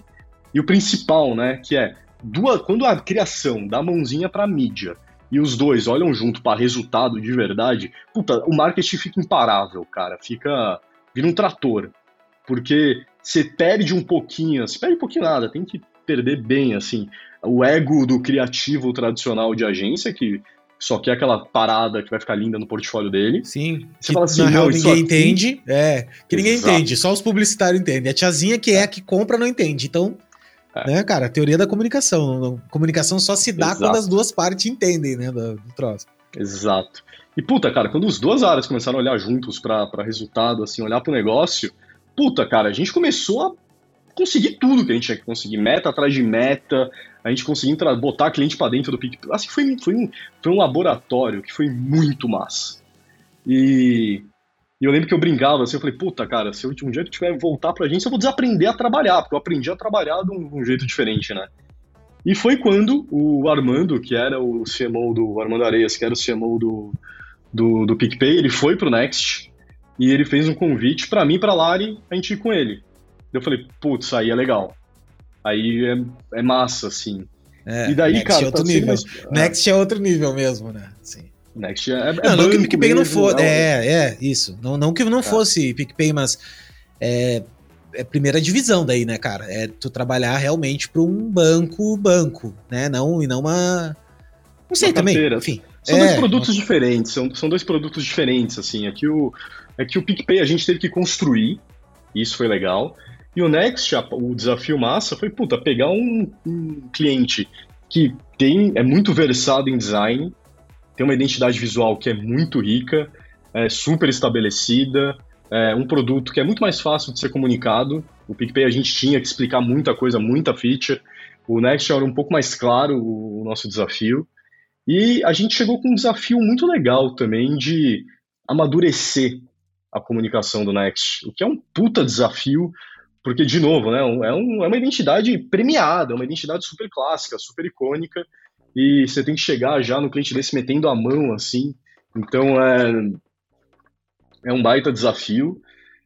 e o principal, né, que é duas, quando a criação dá mãozinha para mídia e os dois olham junto para resultado de verdade, puta, o marketing fica imparável, cara. Fica. vira um trator. Porque você perde um pouquinho, você perde um pouquinho nada, tem que perder bem, assim o ego do criativo tradicional de agência, que só quer aquela parada que vai ficar linda no portfólio dele. Sim. Você que, fala assim, na real, ninguém aqui... entende. É, que ninguém Exato. entende, só os publicitários entendem. A tiazinha que é a que compra não entende. Então, é. né, cara, a teoria da comunicação. A comunicação só se dá Exato. quando as duas partes entendem, né, do, do troço. Exato. E puta, cara, quando os duas áreas começaram a olhar juntos para resultado, assim, olhar pro negócio, puta, cara, a gente começou a conseguir tudo que a gente tinha que conseguir, meta atrás de meta, a gente conseguiu botar cliente para dentro do PicPay. Assim, foi, foi, um, foi um laboratório que foi muito massa. E, e eu lembro que eu brincava assim, eu falei, puta, cara, se eu, um dia que tiver voltar pra agência, eu vou desaprender a trabalhar, porque eu aprendi a trabalhar de um, um jeito diferente, né? E foi quando o Armando, que era o CMO do Armando Areias, que era o CMO do, do, do PicPay, ele foi pro Next e ele fez um convite para mim pra Lari a gente ir com ele. Eu falei, putz, aí é legal. Aí é, é massa, assim. É, e daí, Next cara, é outro nível. Mais... Next é outro nível mesmo, né? Sim. Next é, é Não, não que o PicPay não fosse. É, é, isso. Não, não que não é. fosse PicPay, mas é, é primeira divisão daí, né, cara? É tu trabalhar realmente para um banco, banco, né? Não, e não uma. Não sei uma também. Enfim. São é, dois produtos diferentes, são, são dois produtos diferentes, assim. Aqui o, é que o PicPay a gente teve que construir, isso foi legal. E o Next, o desafio massa foi, puta, pegar um, um cliente que tem, é muito versado em design, tem uma identidade visual que é muito rica, é super estabelecida, é um produto que é muito mais fácil de ser comunicado. O PicPay a gente tinha que explicar muita coisa, muita feature. O Next era um pouco mais claro o, o nosso desafio. E a gente chegou com um desafio muito legal também de amadurecer a comunicação do Next, o que é um puta desafio, porque, de novo, né, é, um, é uma identidade premiada, uma identidade super clássica, super icônica, e você tem que chegar já no cliente desse metendo a mão, assim. Então, é, é um baita desafio.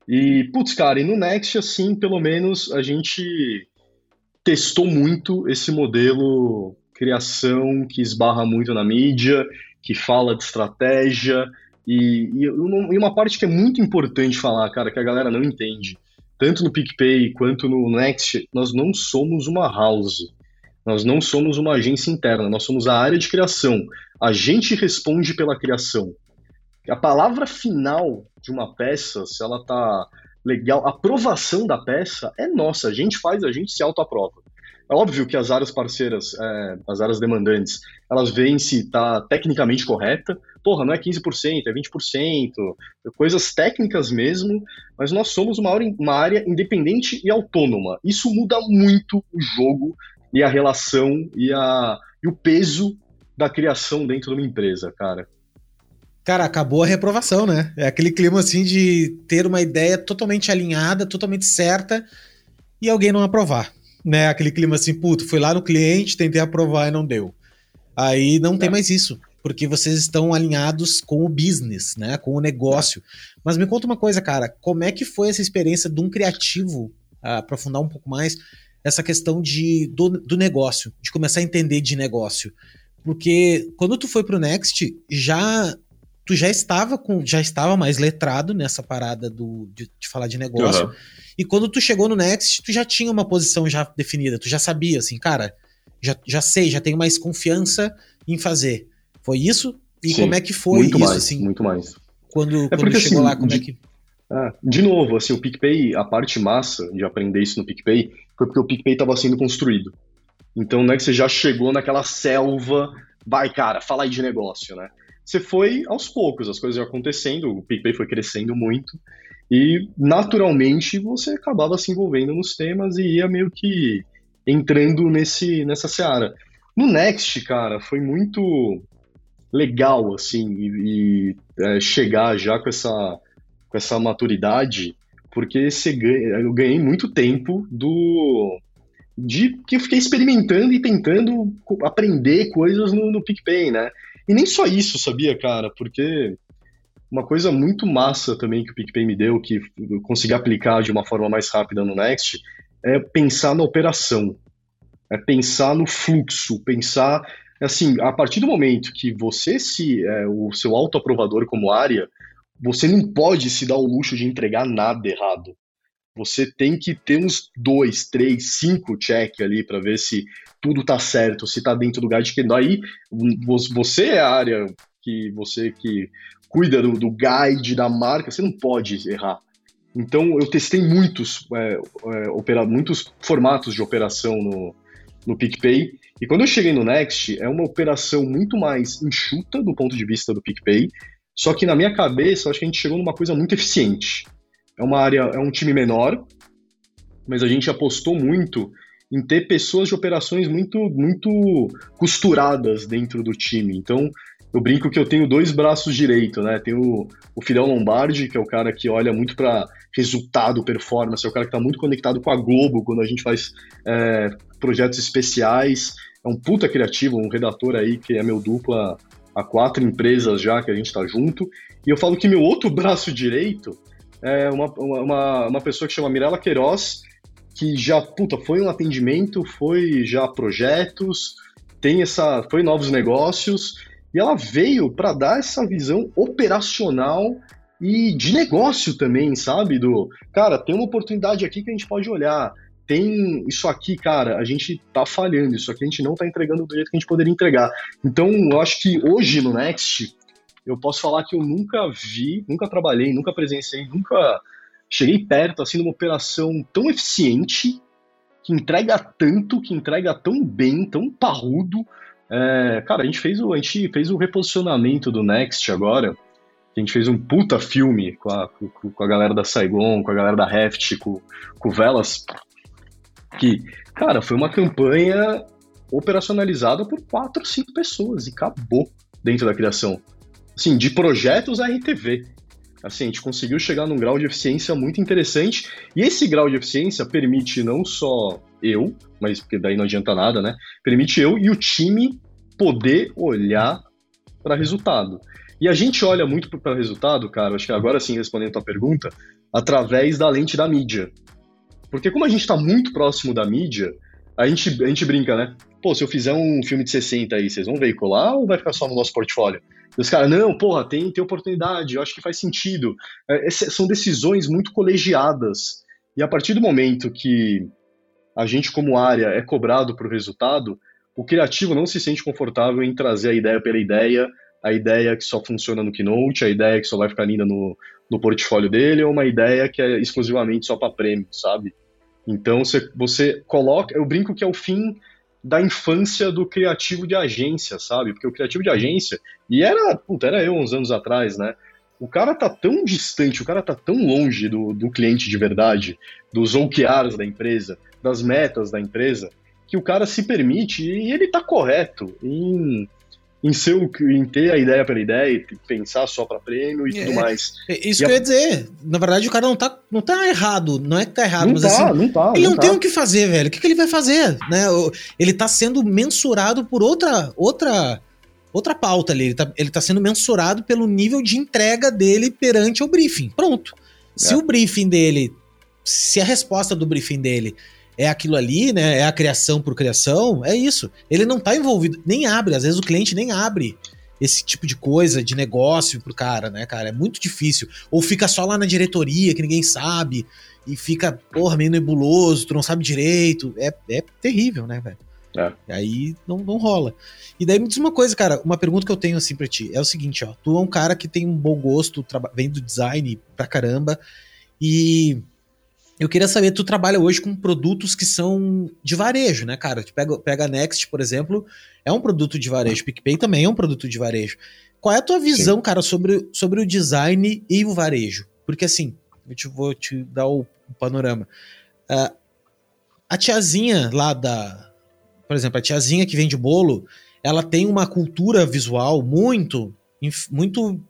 E, putz, cara, e no Next, assim, pelo menos a gente testou muito esse modelo criação que esbarra muito na mídia, que fala de estratégia, e, e, e, uma parte que é muito importante falar, cara, que a galera não entende, tanto no PicPay quanto no Next, nós não somos uma house. Nós não somos uma agência interna, nós somos a área de criação. A gente responde pela criação. A palavra final de uma peça, se ela tá legal, a aprovação da peça é nossa, a gente faz, a gente se autoaprova. É óbvio que as áreas parceiras, é, as áreas demandantes, elas veem se está tecnicamente correta. Porra, não é 15%, é 20%, coisas técnicas mesmo, mas nós somos uma área, uma área independente e autônoma. Isso muda muito o jogo e a relação e, a, e o peso da criação dentro de uma empresa, cara. Cara, acabou a reprovação, né? É aquele clima assim de ter uma ideia totalmente alinhada, totalmente certa e alguém não aprovar né? Aquele clima assim, puto, fui lá no cliente, tentei aprovar e não deu. Aí não é. tem mais isso, porque vocês estão alinhados com o business, né? Com o negócio. É. Mas me conta uma coisa, cara, como é que foi essa experiência de um criativo, aprofundar um pouco mais, essa questão de, do, do negócio, de começar a entender de negócio? Porque quando tu foi pro Next, já tu já estava com já estava mais letrado nessa parada do, de, de falar de negócio. Uhum. E quando tu chegou no Next, tu já tinha uma posição já definida, tu já sabia, assim, cara, já, já sei, já tenho mais confiança em fazer. Foi isso? E Sim, como é que foi muito isso, mais, assim? Muito mais. Quando, é quando porque, chegou assim, lá, como de, é que... Ah, de novo, assim, o PicPay, a parte massa de aprender isso no PicPay foi porque o PicPay estava sendo construído. Então não é que você já chegou naquela selva, vai, cara, fala aí de negócio, né? Você foi aos poucos, as coisas iam acontecendo, o PicPay foi crescendo muito, e naturalmente você acabava se envolvendo nos temas e ia meio que entrando nesse, nessa seara. No Next, cara, foi muito legal, assim, e, e é, chegar já com essa, com essa maturidade, porque você ganha, eu ganhei muito tempo do de que eu fiquei experimentando e tentando aprender coisas no, no PicPay, né? E nem só isso, sabia, cara? Porque uma coisa muito massa também que o PicPay me deu, que eu consegui aplicar de uma forma mais rápida no Next, é pensar na operação, é pensar no fluxo, pensar assim, a partir do momento que você se é, o seu autoaprovador como área, você não pode se dar o luxo de entregar nada errado. Você tem que ter uns dois, três, cinco check ali para ver se tudo tá certo, se tá dentro do guide, que daí você é a área que você que cuida do, do guide, da marca, você não pode errar. Então eu testei muitos, é, é, opera, muitos formatos de operação no, no PicPay. E quando eu cheguei no Next, é uma operação muito mais enxuta do ponto de vista do PicPay. Só que na minha cabeça, eu acho que a gente chegou numa coisa muito eficiente. É uma área, é um time menor, mas a gente apostou muito em ter pessoas de operações muito, muito costuradas dentro do time. Então, eu brinco que eu tenho dois braços direitos, né? Tem o, o Fidel Lombardi, que é o cara que olha muito para resultado, performance, é o cara que está muito conectado com a Globo quando a gente faz é, projetos especiais. É um puta criativo, um redator aí que é meu dupla há quatro empresas já que a gente está junto. E eu falo que meu outro braço direito é uma, uma, uma pessoa que chama Mirella Queiroz, que já, puta, foi um atendimento, foi já projetos, tem essa, foi novos negócios e ela veio para dar essa visão operacional e de negócio também, sabe? Do cara, tem uma oportunidade aqui que a gente pode olhar. Tem isso aqui, cara, a gente tá falhando, isso aqui a gente não tá entregando do jeito que a gente poderia entregar. Então, eu acho que hoje no Next, eu posso falar que eu nunca vi, nunca trabalhei, nunca presenciei, nunca cheguei perto assim de uma operação tão eficiente, que entrega tanto, que entrega tão bem, tão parrudo, é, cara, a gente fez o a gente fez o reposicionamento do Next agora. A gente fez um puta filme com a, com, com a galera da Saigon, com a galera da Heft, com, com Velas. Que, cara, foi uma campanha operacionalizada por quatro, cinco pessoas e acabou dentro da criação. Assim, de projetos à RTV. Assim, a gente conseguiu chegar num grau de eficiência muito interessante. E esse grau de eficiência permite não só eu, mas porque daí não adianta nada, né? Permite eu e o time poder olhar para resultado. E a gente olha muito para resultado, cara, acho que agora sim respondendo a tua pergunta, através da lente da mídia. Porque como a gente está muito próximo da mídia, a gente, a gente brinca, né? Pô, se eu fizer um filme de 60 aí, vocês vão veicular ou vai ficar só no nosso portfólio? Os caras, não, porra, tem, tem oportunidade, eu acho que faz sentido. É, são decisões muito colegiadas. E a partir do momento que a gente, como área, é cobrado por resultado, o criativo não se sente confortável em trazer a ideia pela ideia, a ideia que só funciona no Keynote, a ideia que só vai ficar linda no, no portfólio dele, ou uma ideia que é exclusivamente só para prêmio, sabe? Então você, você coloca. Eu brinco que é o fim da infância do criativo de agência, sabe? Porque o criativo de agência, e era, puta, era eu uns anos atrás, né? O cara tá tão distante, o cara tá tão longe do, do cliente de verdade, dos OKRs da empresa, das metas da empresa, que o cara se permite, e ele tá correto em em, ser, em ter a ideia pela ideia e pensar só para prêmio e é, tudo mais. É isso e que a... eu ia dizer. Na verdade, o cara não tá, não tá errado. Não é que tá errado, não mas tá, assim. Não tá, ele não, não tá. tem o que fazer, velho. O que, que ele vai fazer? Né? Ele tá sendo mensurado por outra. outra outra pauta ali. Ele tá, ele tá sendo mensurado pelo nível de entrega dele perante o briefing. Pronto. Se é. o briefing dele. Se a resposta do briefing dele é aquilo ali, né? É a criação por criação, é isso. Ele não tá envolvido, nem abre, às vezes o cliente nem abre esse tipo de coisa, de negócio pro cara, né, cara? É muito difícil. Ou fica só lá na diretoria, que ninguém sabe, e fica, porra, meio nebuloso, tu não sabe direito. É, é terrível, né, velho? É. Aí não, não rola. E daí me diz uma coisa, cara, uma pergunta que eu tenho assim pra ti. É o seguinte, ó. Tu é um cara que tem um bom gosto, vem do design pra caramba, e eu queria saber, tu trabalha hoje com produtos que são de varejo, né, cara? Tu pega, pega a Next, por exemplo, é um produto de varejo. PicPay também é um produto de varejo. Qual é a tua visão, Sim. cara, sobre, sobre o design e o varejo? Porque assim, eu te, vou te dar o, o panorama. Uh, a tiazinha lá da. Por exemplo, a tiazinha que vende bolo, ela tem uma cultura visual muito, muito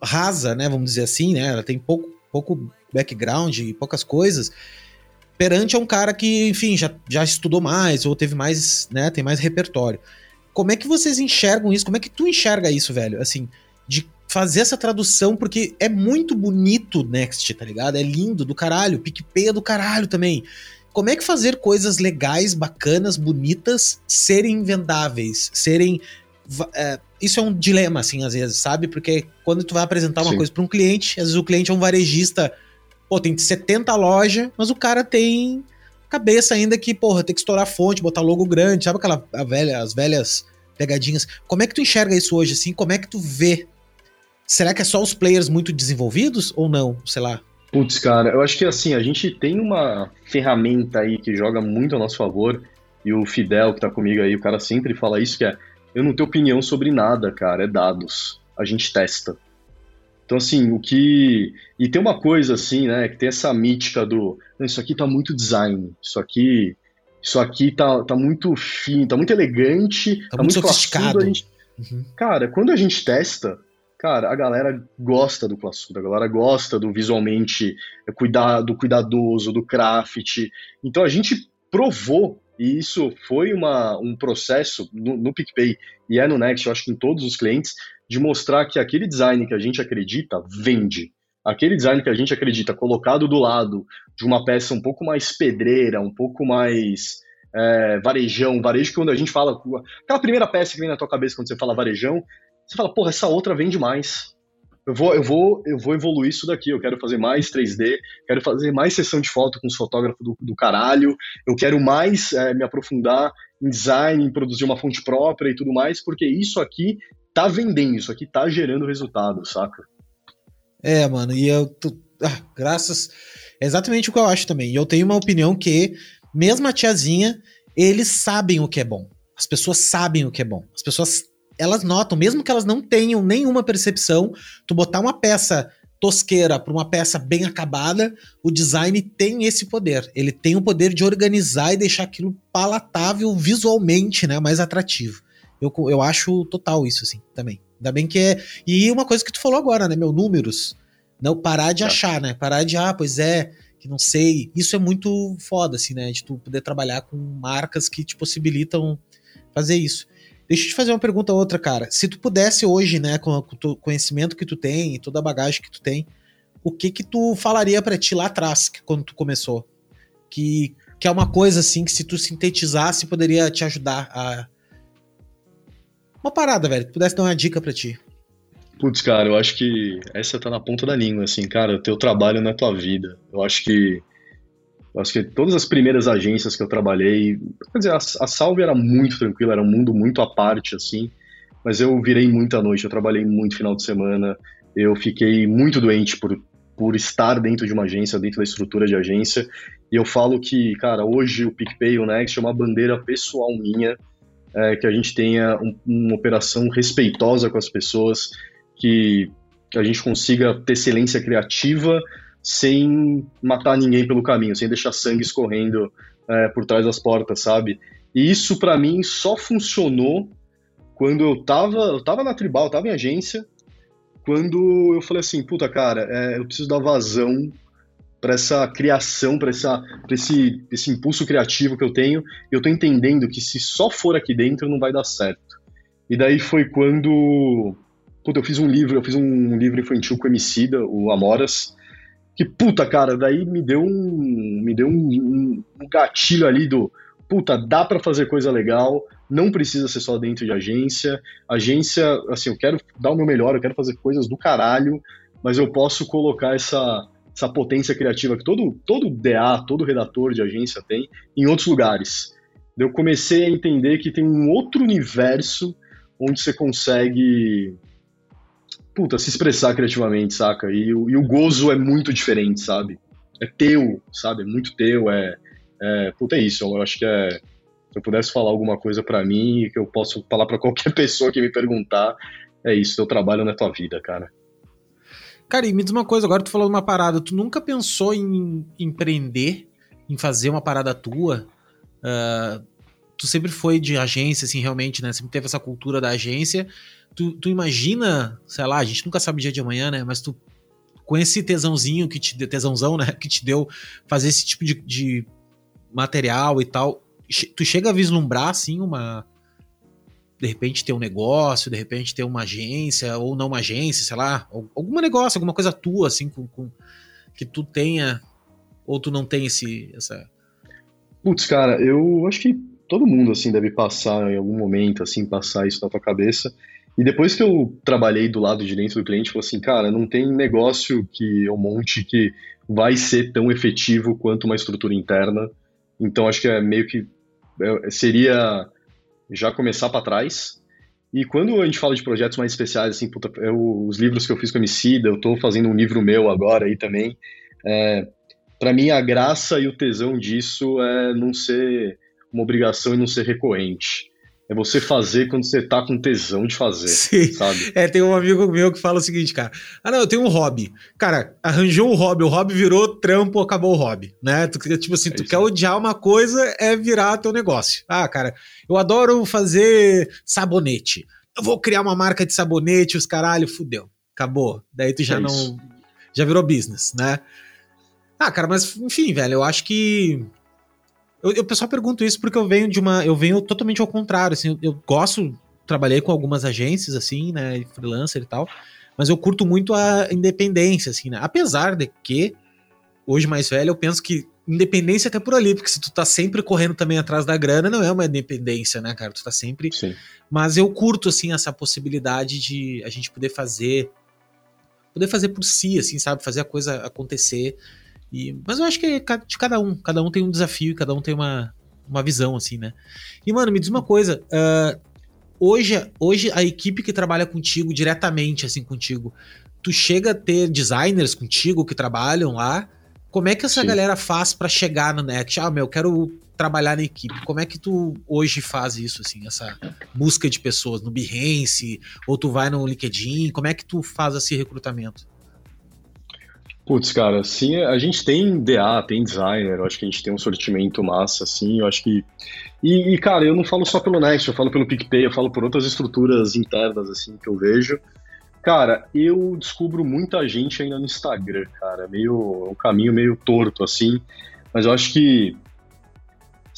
rasa, né? Vamos dizer assim, né? Ela tem pouco, pouco background e poucas coisas, perante a um cara que, enfim, já, já estudou mais ou teve mais, né, tem mais repertório. Como é que vocês enxergam isso? Como é que tu enxerga isso, velho? Assim, de fazer essa tradução, porque é muito bonito Next, tá ligado? É lindo do caralho, PicPay é do caralho também. Como é que fazer coisas legais, bacanas, bonitas, serem vendáveis, serem é, isso é um dilema, assim, às vezes, sabe? Porque quando tu vai apresentar uma Sim. coisa para um cliente, às vezes o cliente é um varejista Pô, tem 70 lojas, mas o cara tem cabeça ainda que, porra, tem que estourar fonte, botar logo grande, sabe aquela velha, as velhas pegadinhas. Como é que tu enxerga isso hoje, assim? Como é que tu vê? Será que é só os players muito desenvolvidos ou não? Sei lá. Putz, cara, eu acho que assim, a gente tem uma ferramenta aí que joga muito a nosso favor, e o Fidel que tá comigo aí, o cara sempre fala isso, que é, eu não tenho opinião sobre nada, cara, é dados. A gente testa. Então, assim, o que. E tem uma coisa, assim, né, que tem essa mítica do. Isso aqui tá muito design, isso aqui. Isso aqui tá, tá muito fino, tá muito elegante, tá, tá muito, sofisticado. gente, Uhum. Cara, quando a gente testa, cara, a galera gosta do classudo, a galera gosta do visualmente cuidado, cuidadoso, do craft. Então a gente provou, e isso foi uma, um processo no, no PicPay e é no Next, eu acho que em todos os clientes, de mostrar que aquele design que a gente acredita vende. Aquele design que a gente acredita colocado do lado de uma peça um pouco mais pedreira, um pouco mais é, varejão, varejo que quando a gente fala, aquela primeira peça que vem na tua cabeça quando você fala varejão, você fala, porra, essa outra vende mais. Eu vou, eu vou, eu vou evoluir isso daqui. Eu quero fazer mais 3D, quero fazer mais sessão de foto com os fotógrafos do, do caralho. Eu quero mais é, me aprofundar em design, em produzir uma fonte própria e tudo mais, porque isso aqui tá vendendo, isso aqui tá gerando resultado, saca? É, mano, e eu. Ah, graças. É exatamente o que eu acho também. E eu tenho uma opinião que mesmo a tiazinha, eles sabem o que é bom. As pessoas sabem o que é bom. As pessoas, elas notam, mesmo que elas não tenham nenhuma percepção, tu botar uma peça tosqueira para uma peça bem acabada, o design tem esse poder. Ele tem o poder de organizar e deixar aquilo palatável visualmente, né, mais atrativo. Eu, eu acho total isso, assim, também. Ainda bem que é. E uma coisa que tu falou agora, né, meu? Números. Não parar de tá. achar, né? Parar de, ah, pois é, que não sei. Isso é muito foda, assim, né? De tu poder trabalhar com marcas que te possibilitam fazer isso. Deixa eu te fazer uma pergunta outra, cara. Se tu pudesse hoje, né, com, o conhecimento que tu tem e toda a bagagem que tu tem, o que que tu falaria para ti lá atrás, quando tu começou? Que, que é uma coisa, assim, que se tu sintetizasse, poderia te ajudar a... Uma parada, velho, que pudesse dar uma dica para ti. Putz, cara, eu acho que essa tá na ponta da língua, assim, cara, o teu trabalho é tua vida. Eu acho que eu acho que todas as primeiras agências que eu trabalhei, quer dizer, a, a Salve era muito tranquila, era um mundo muito à parte, assim, mas eu virei muita noite, eu trabalhei muito final de semana, eu fiquei muito doente por, por estar dentro de uma agência, dentro da estrutura de agência, e eu falo que, cara, hoje o PicPay, o Next é uma bandeira pessoal minha, é, que a gente tenha um, uma operação respeitosa com as pessoas, que, a gente consiga ter excelência criativa sem matar ninguém pelo caminho, sem deixar sangue escorrendo é, por trás das portas, sabe? E isso para mim só funcionou quando eu tava, eu tava na Tribal, eu tava em agência, quando eu falei assim, puta cara, é, eu preciso dar vazão para essa criação, para esse, esse impulso criativo que eu tenho, eu tô entendendo que se só for aqui dentro não vai dar certo. E daí foi quando Puta, eu fiz um livro, eu fiz um livro infantil com o Emicida, o Amoras, que, puta, cara, daí me deu um, me deu um, um, gatilho ali do, puta, dá para fazer coisa legal, não precisa ser só dentro de agência. Agência, assim, eu quero dar o meu melhor, eu quero fazer coisas do caralho, mas eu posso colocar essa, essa potência criativa que todo, todo DA, todo redator de agência tem em outros lugares. Eu comecei a entender que tem um outro universo onde você consegue puta, se expressar criativamente, saca? E, e o gozo é muito diferente, sabe? É teu, sabe? É muito teu, é, é puta, é isso. Eu acho que é, se eu pudesse falar alguma coisa para mim, que eu posso falar para qualquer pessoa que me perguntar, é isso, teu trabalho não é tua vida, cara. Cara, e me diz uma coisa, agora tu falou uma parada, tu nunca pensou em empreender, em fazer uma parada tua? Uh, tu sempre foi de agência, assim, realmente, né? Sempre teve essa cultura da agência, tu, tu imagina, sei lá, a gente nunca sabe o dia de amanhã, né? Mas tu, com esse tesãozinho que te tesãozão, né? Que te deu fazer esse tipo de, de material e tal, tu chega a vislumbrar, assim, uma. De repente ter um negócio, de repente ter uma agência, ou não uma agência, sei lá, algum negócio, alguma coisa tua, assim, com, com que tu tenha, ou tu não tem esse, essa. Putz, cara, eu acho que todo mundo, assim, deve passar em algum momento, assim, passar isso na tua cabeça. E depois que eu trabalhei do lado direito do cliente, falei assim, cara, não tem negócio que eu monte que vai ser tão efetivo quanto uma estrutura interna. Então acho que é meio que é, seria já começar para trás. E quando a gente fala de projetos mais especiais, assim, puta, eu, os livros que eu fiz com a Emicida, eu estou fazendo um livro meu agora aí também. É, para mim, a graça e o tesão disso é não ser uma obrigação e não ser recorrente. É você fazer quando você tá com tesão de fazer, Sim. sabe? É, tem um amigo meu que fala o seguinte, cara. Ah, não, eu tenho um hobby. Cara, arranjou um hobby, o hobby virou trampo, acabou o hobby, né? Tu, tipo assim, é tu quer odiar uma coisa, é virar teu negócio. Ah, cara, eu adoro fazer sabonete. eu vou criar uma marca de sabonete, os caralho, fudeu. Acabou. Daí tu já é não. Isso. Já virou business, né? Ah, cara, mas enfim, velho, eu acho que. Eu, eu pessoal pergunto isso porque eu venho de uma. Eu venho totalmente ao contrário, assim, eu, eu gosto. Trabalhei com algumas agências, assim, né? Freelancer e tal. Mas eu curto muito a independência, assim, né? Apesar de que, hoje mais velho, eu penso que independência até por ali, porque se tu tá sempre correndo também atrás da grana, não é uma independência, né, cara? Tu tá sempre. Sim. Mas eu curto, assim, essa possibilidade de a gente poder fazer. Poder fazer por si, assim, sabe? Fazer a coisa acontecer. E, mas eu acho que é de cada um. Cada um tem um desafio, cada um tem uma, uma visão, assim, né? E, mano, me diz uma coisa. Uh, hoje, hoje a equipe que trabalha contigo, diretamente assim contigo, tu chega a ter designers contigo que trabalham lá? Como é que essa Sim. galera faz para chegar no Next? Ah, meu, eu quero trabalhar na equipe. Como é que tu hoje faz isso, assim, essa busca de pessoas no Behance, ou tu vai no LinkedIn? Como é que tu faz esse recrutamento? Putz, cara, sim, a gente tem DA, tem designer, eu acho que a gente tem um sortimento massa, assim, eu acho que... E, e, cara, eu não falo só pelo Next, eu falo pelo PicPay, eu falo por outras estruturas internas, assim, que eu vejo. Cara, eu descubro muita gente ainda no Instagram, cara, meio... um caminho meio torto, assim, mas eu acho que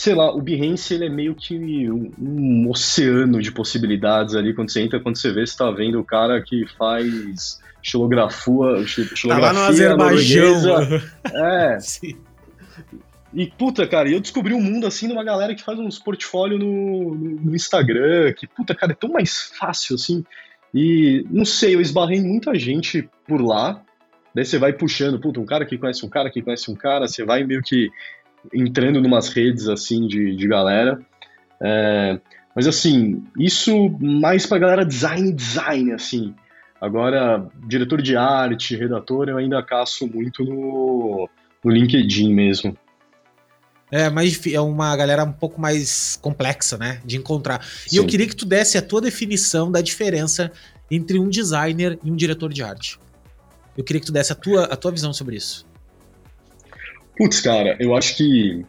sei lá, o Behance ele é meio que um, um, oceano de possibilidades ali quando você entra, quando você vê, você tá vendo o cara que faz xilografia, xilografia tá lá no Azerbaijão. É. Sim. E, puta, cara, eu descobri um mundo assim de uma galera que faz uns portfólio no, no, Instagram, que, puta, cara, é tão mais fácil assim. E, não sei, eu esbarrei muita gente por lá. Daí você vai puxando, puta, um cara que conhece um cara que conhece um cara, você vai meio que entrando numas redes assim de, de galera. É, mas assim, isso mais pra galera design, design, assim. Agora, diretor de arte, redator, eu ainda caço muito no, no LinkedIn mesmo. É, mas é uma galera um pouco mais complexa, né? De encontrar. E Sim. eu queria que tu desse a tua definição da diferença entre um designer e um diretor de arte. Eu queria que tu desse a tua, a tua visão sobre isso. Putz, cara, eu acho que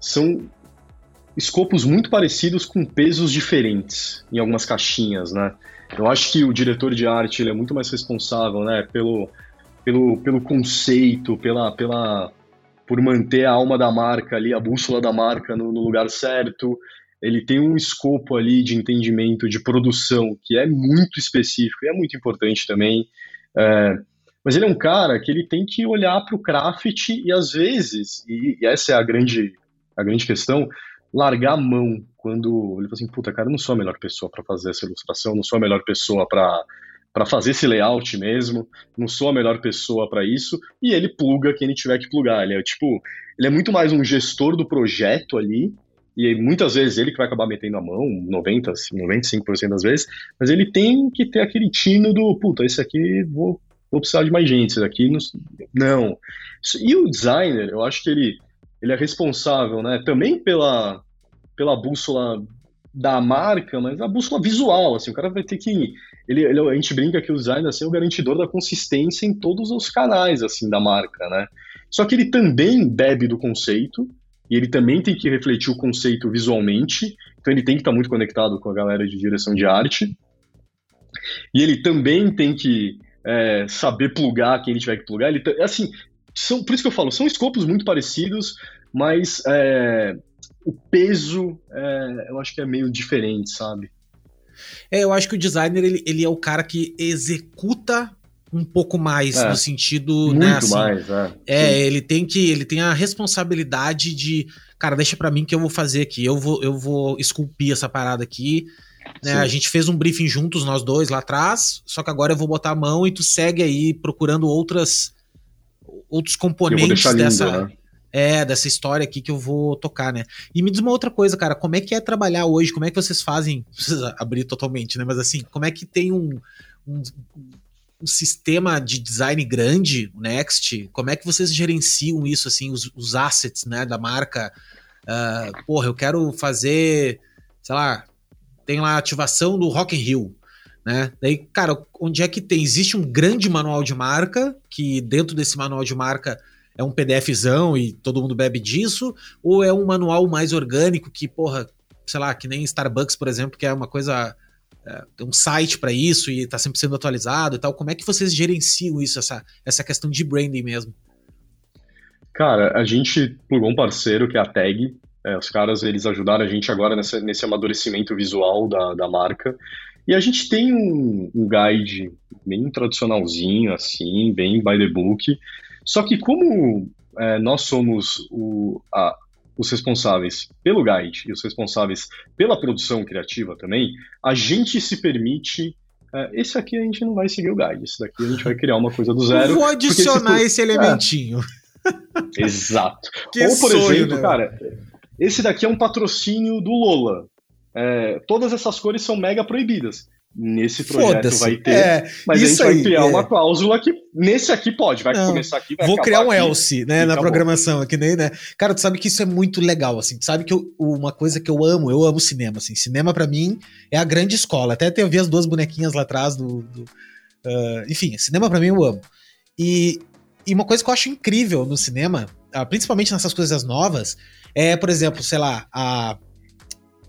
são escopos muito parecidos com pesos diferentes em algumas caixinhas, né? Eu acho que o diretor de arte ele é muito mais responsável, né, pelo, pelo, pelo conceito, pela, pela, por manter a alma da marca ali, a bússola da marca no, no lugar certo. Ele tem um escopo ali de entendimento de produção que é muito específico e é muito importante também. É, mas ele é um cara que ele tem que olhar para o craft e às vezes, e, e, essa é a grande, a grande questão, largar a mão quando ele fala assim, puta, cara, eu não sou a melhor pessoa para fazer essa ilustração, não sou a melhor pessoa para para fazer esse layout mesmo, não sou a melhor pessoa para isso, e ele pluga quem ele tiver que plugar. Ele é tipo, ele é muito mais um gestor do projeto ali, e muitas vezes ele que vai acabar metendo a mão, 90, 95% das vezes, mas ele tem que ter aquele tino do, puta, esse aqui vou vou precisar de mais gente, daqui não. não. E o designer, eu acho que ele, ele é responsável, né, também pela, pela bússola da marca, mas a bússola visual, assim, o cara vai ter que ele, ele a gente brinca que o designer assim, é o garantidor da consistência em todos os canais assim da marca, né? Só que ele também bebe do conceito e ele também tem que refletir o conceito visualmente, então ele tem que estar muito conectado com a galera de direção de arte. E ele também tem que é, saber plugar quem ele tiver que plugar. Ele, assim, são, por isso que eu falo, são escopos muito parecidos, mas é, o peso é, eu acho que é meio diferente, sabe? É, eu acho que o designer ele, ele é o cara que executa um pouco mais é, no sentido, muito né, assim, mais, é. É, ele tem que ele tem a responsabilidade de, cara, deixa para mim que eu vou fazer aqui, eu vou eu vou esculpir essa parada aqui né? A gente fez um briefing juntos, nós dois, lá atrás, só que agora eu vou botar a mão e tu segue aí procurando outras outros componentes lindo, dessa. Né? É, dessa história aqui que eu vou tocar, né? E me diz uma outra coisa, cara, como é que é trabalhar hoje? Como é que vocês fazem? Precisa abrir totalmente, né? Mas assim, como é que tem um, um, um sistema de design grande, o Next? Como é que vocês gerenciam isso, assim, os, os assets, né, da marca? Uh, porra, eu quero fazer, sei lá, tem lá a ativação do Rock in Rio. Né? Daí, cara, onde é que tem? Existe um grande manual de marca, que dentro desse manual de marca é um PDFzão e todo mundo bebe disso, ou é um manual mais orgânico que, porra, sei lá, que nem Starbucks, por exemplo, que é uma coisa é, um site para isso e está sempre sendo atualizado e tal. Como é que vocês gerenciam isso, essa, essa questão de branding mesmo? Cara, a gente plugou um parceiro que é a Tag. É, os caras eles ajudaram a gente agora nesse, nesse amadurecimento visual da, da marca. E a gente tem um, um guide bem tradicionalzinho, assim, bem by the book. Só que como é, nós somos o, a, os responsáveis pelo guide e os responsáveis pela produção criativa também, a gente se permite. É, esse aqui a gente não vai seguir o guide, esse daqui a gente vai criar uma coisa do zero. vou adicionar esse, esse elementinho. É, exato. Que Ou, por sonho, exemplo, né? cara, esse daqui é um patrocínio do Lola. É, todas essas cores são mega proibidas nesse projeto vai ter. É, mas a gente vai criar é. uma cláusula que nesse aqui pode, vai Não, começar aqui, vai Vou criar um else, né, na acabou. programação aqui nem, né? Cara, tu sabe que isso é muito legal, assim. Tu sabe que eu, uma coisa que eu amo, eu amo cinema, assim. Cinema para mim é a grande escola. Até eu vi as duas bonequinhas lá atrás do, do uh, enfim, cinema para mim eu amo. E, e uma coisa que eu acho incrível no cinema, uh, principalmente nessas coisas novas, é, por exemplo, sei lá, a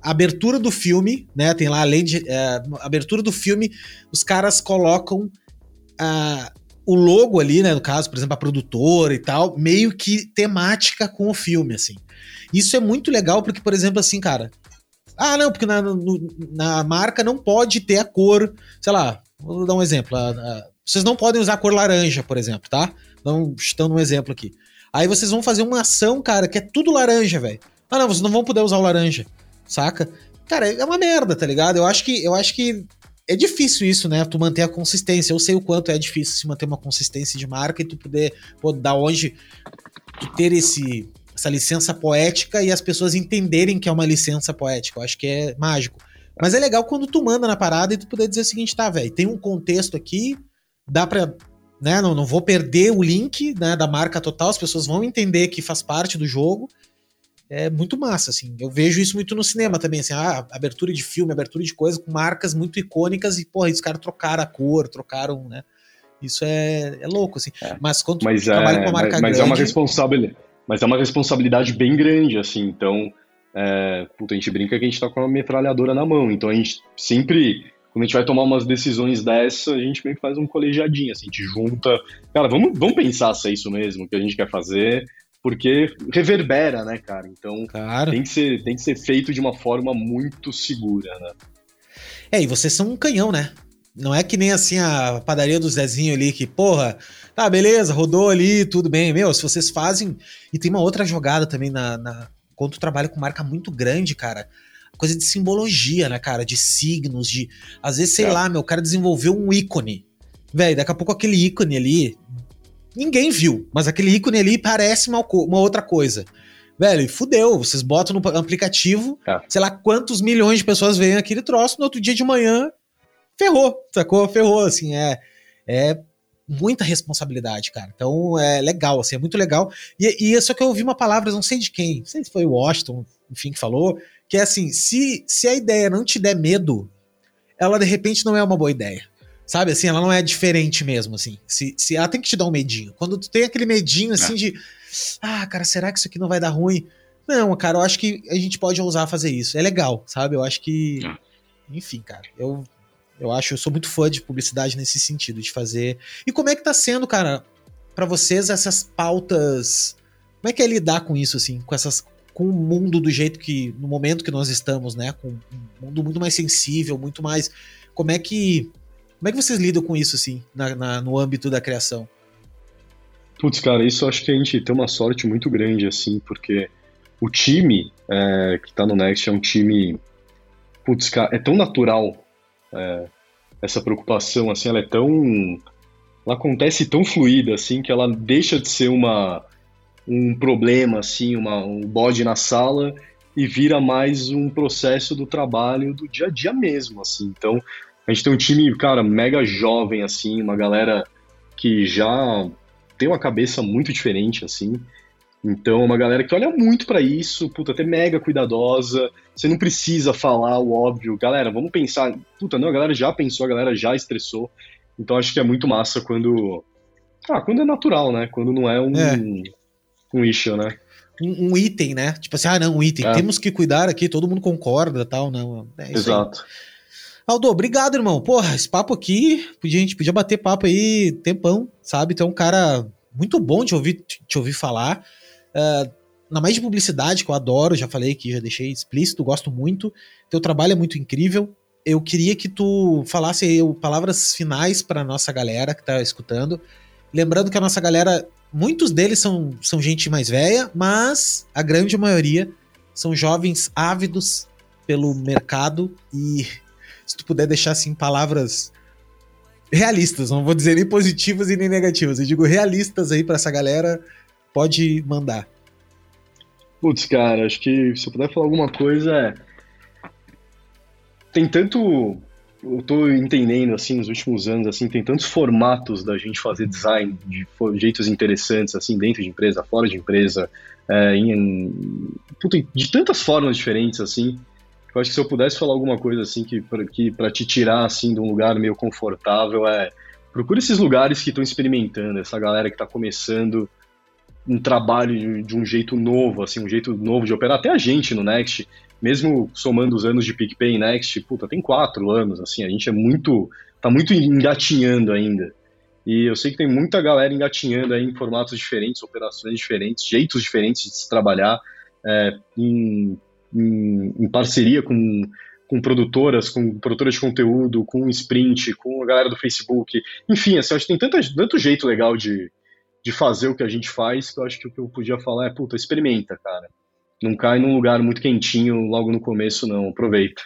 abertura do filme, né? Tem lá, além de. É, abertura do filme, os caras colocam a, o logo ali, né? No caso, por exemplo, a produtora e tal, meio que temática com o filme, assim. Isso é muito legal, porque, por exemplo, assim, cara. Ah, não, porque na, no, na marca não pode ter a cor, sei lá, vou dar um exemplo. A, a, vocês não podem usar a cor laranja, por exemplo, tá? Então, estando um exemplo aqui. Aí vocês vão fazer uma ação, cara, que é tudo laranja, velho. Ah, não, vocês não vão poder usar o laranja saca? Cara, é uma merda, tá ligado? Eu acho que, eu acho que é difícil isso, né? Tu manter a consistência. Eu sei o quanto é difícil se manter uma consistência de marca e tu poder, pô, da onde tu ter esse, essa licença poética e as pessoas entenderem que é uma licença poética. Eu acho que é mágico. Mas é legal quando tu manda na parada e tu poder dizer o seguinte, tá, velho, tem um contexto aqui, dá pra. Né, não, não vou perder o link né, da marca total, as pessoas vão entender que faz parte do jogo é muito massa, assim. Eu vejo isso muito no cinema também, assim, ah, abertura de filme, abertura de coisa com marcas muito icônicas e, porra, os caras trocaram a cor, trocaram, né? Isso é, é louco, assim. É. Mas quando mas tu é, trabalha com uma marca mas, mas grande... é uma responsabilidade, mas é uma responsabilidade bem grande, assim, então... É, puta, a gente brinca que a gente tá com uma metralhadora na mão, então a gente sempre quando a gente vai tomar umas decisões dessa, a gente meio que faz um colegiadinho, assim, a gente junta. Cara, vamos, vamos pensar se é isso mesmo que a gente quer fazer porque reverbera, né, cara? Então claro. tem, que ser, tem que ser feito de uma forma muito segura, né? É, e vocês são um canhão, né? Não é que nem assim a padaria do Zezinho ali, que, porra, tá, beleza, rodou ali, tudo bem. Meu, se vocês fazem. E tem uma outra jogada também na. na... Quando tu trabalha com marca muito grande, cara. Coisa de simbologia, né, cara? De signos, de. Às vezes, sei é. lá, meu, o cara desenvolveu um ícone. Velho, daqui a pouco aquele ícone ali ninguém viu, mas aquele ícone ali parece uma, uma outra coisa. Velho, fudeu. Vocês botam no aplicativo, é. sei lá quantos milhões de pessoas veem aquele troço, no outro dia de manhã, ferrou, sacou? Ferrou, assim, é, é muita responsabilidade, cara. Então é legal, assim, é muito legal. E, e só que eu ouvi uma palavra, não sei de quem, não sei se foi o Washington, enfim, que falou, que é assim: se, se a ideia não te der medo, ela de repente não é uma boa ideia. Sabe, assim, ela não é diferente mesmo, assim. Se, se ela tem que te dar um medinho. Quando tu tem aquele medinho, assim, é. de. Ah, cara, será que isso aqui não vai dar ruim? Não, cara, eu acho que a gente pode ousar fazer isso. É legal, sabe? Eu acho que. É. Enfim, cara, eu, eu acho, eu sou muito fã de publicidade nesse sentido, de fazer. E como é que tá sendo, cara, para vocês essas pautas. Como é que é lidar com isso, assim, com essas. Com o mundo do jeito que. No momento que nós estamos, né? Com um mundo muito mais sensível, muito mais. Como é que como é que vocês lidam com isso, assim, na, na, no âmbito da criação? Putz, cara, isso acho que a gente tem uma sorte muito grande, assim, porque o time é, que tá no Next é um time. Putz, cara, é tão natural é, essa preocupação, assim, ela é tão. Ela acontece tão fluida, assim, que ela deixa de ser uma, um problema, assim, uma, um bode na sala e vira mais um processo do trabalho do dia a dia mesmo, assim. Então, a gente tem um time, cara, mega jovem, assim, uma galera que já tem uma cabeça muito diferente, assim. Então, uma galera que olha muito para isso, puta, até mega cuidadosa. Você não precisa falar o óbvio. Galera, vamos pensar. Puta, não, a galera já pensou, a galera já estressou. Então, acho que é muito massa quando. Ah, quando é natural, né? Quando não é um, é. Um issue, né? Um, um, item, né? Tipo assim, ah, não, um item. É. Temos que cuidar aqui, todo mundo concorda tal, não. É Exato. Aí. Aldo, obrigado, irmão. Porra, esse papo aqui, a gente podia bater papo aí tempão, sabe? Tu é um cara muito bom de ouvir, te ouvir falar. Uh, na mais de publicidade, que eu adoro, já falei que já deixei explícito, gosto muito. Teu trabalho é muito incrível. Eu queria que tu falasse aí palavras finais para nossa galera que tá escutando. Lembrando que a nossa galera, muitos deles são, são gente mais velha, mas a grande maioria são jovens ávidos pelo mercado e se tu puder deixar assim palavras realistas, não vou dizer nem positivas e nem negativas, eu digo realistas aí para essa galera, pode mandar. Putz, cara, acho que se eu puder falar alguma coisa é. Tem tanto. Eu tô entendendo, assim, nos últimos anos, assim, tem tantos formatos da gente fazer design de jeitos interessantes, assim, dentro de empresa, fora de empresa, é, em, puta, de tantas formas diferentes, assim. Eu acho que se eu pudesse falar alguma coisa, assim, que, que para te tirar, assim, de um lugar meio confortável, é. Procura esses lugares que estão experimentando, essa galera que está começando um trabalho de, um jeito novo, assim, um jeito novo de operar. Até a gente no Next, mesmo somando os anos de PicPay e Next, puta, tem quatro anos, assim, a gente é muito, tá muito engatinhando ainda. E eu sei que tem muita galera engatinhando aí em formatos diferentes, operações diferentes, jeitos diferentes de se trabalhar, é, em, em, em, parceria com, com produtoras, com produtoras de conteúdo, com Sprint, com a galera do Facebook. Enfim, assim, acho que tem tanta, tanto jeito legal de, de fazer o que a gente faz, que eu acho que o que eu podia falar é, puta, experimenta, cara. Não cai num lugar muito quentinho logo no começo, não. Aproveita.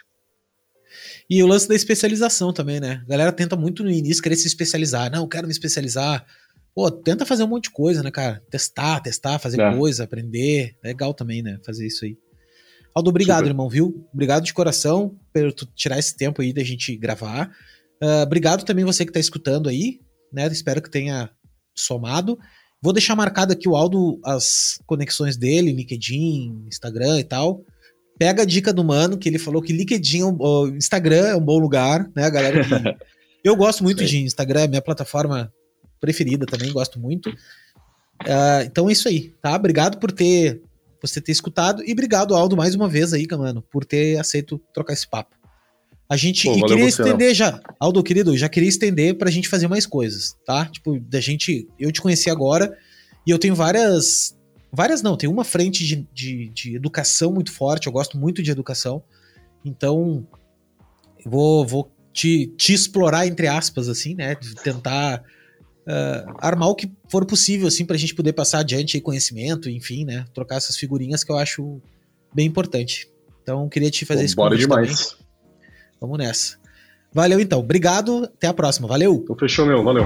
E o lance da especialização também, né? A galera tenta muito no início querer se especializar. Não, quero me especializar. Pô, tenta fazer um monte de coisa, né, cara? Testar, testar, fazer é. coisa, aprender. Legal também, né? Fazer isso aí. Aldo, obrigado, Super. irmão, viu? Obrigado de coração por tu tirar esse tempo aí da gente gravar. Uh, obrigado também você que tá escutando aí, né? Espero que tenha somado. Vou deixar marcado aqui o Aldo, as conexões dele, LinkedIn, Instagram e tal. Pega a dica do mano, que ele falou que LinkedIn, o Instagram é um bom lugar, né, galera? eu gosto muito de Instagram, é minha plataforma preferida também, gosto muito. Uh, então é isso aí, tá? Obrigado por ter você ter escutado e obrigado, Aldo, mais uma vez aí, mano, por ter aceito trocar esse papo. A gente Pô, e queria estender não. já, Aldo querido, já queria estender pra gente fazer mais coisas, tá? Tipo, da gente, eu te conheci agora e eu tenho várias, várias não, tem uma frente de, de, de educação muito forte, eu gosto muito de educação, então vou, vou te, te explorar, entre aspas, assim, né? Tentar uh, armar o que for possível, assim, pra gente poder passar adiante conhecimento, enfim, né? Trocar essas figurinhas que eu acho bem importante. Então, queria te fazer Pô, esse Bora demais. Também. Vamos nessa. Valeu então. Obrigado. Até a próxima. Valeu. Então, fechou, meu. Valeu.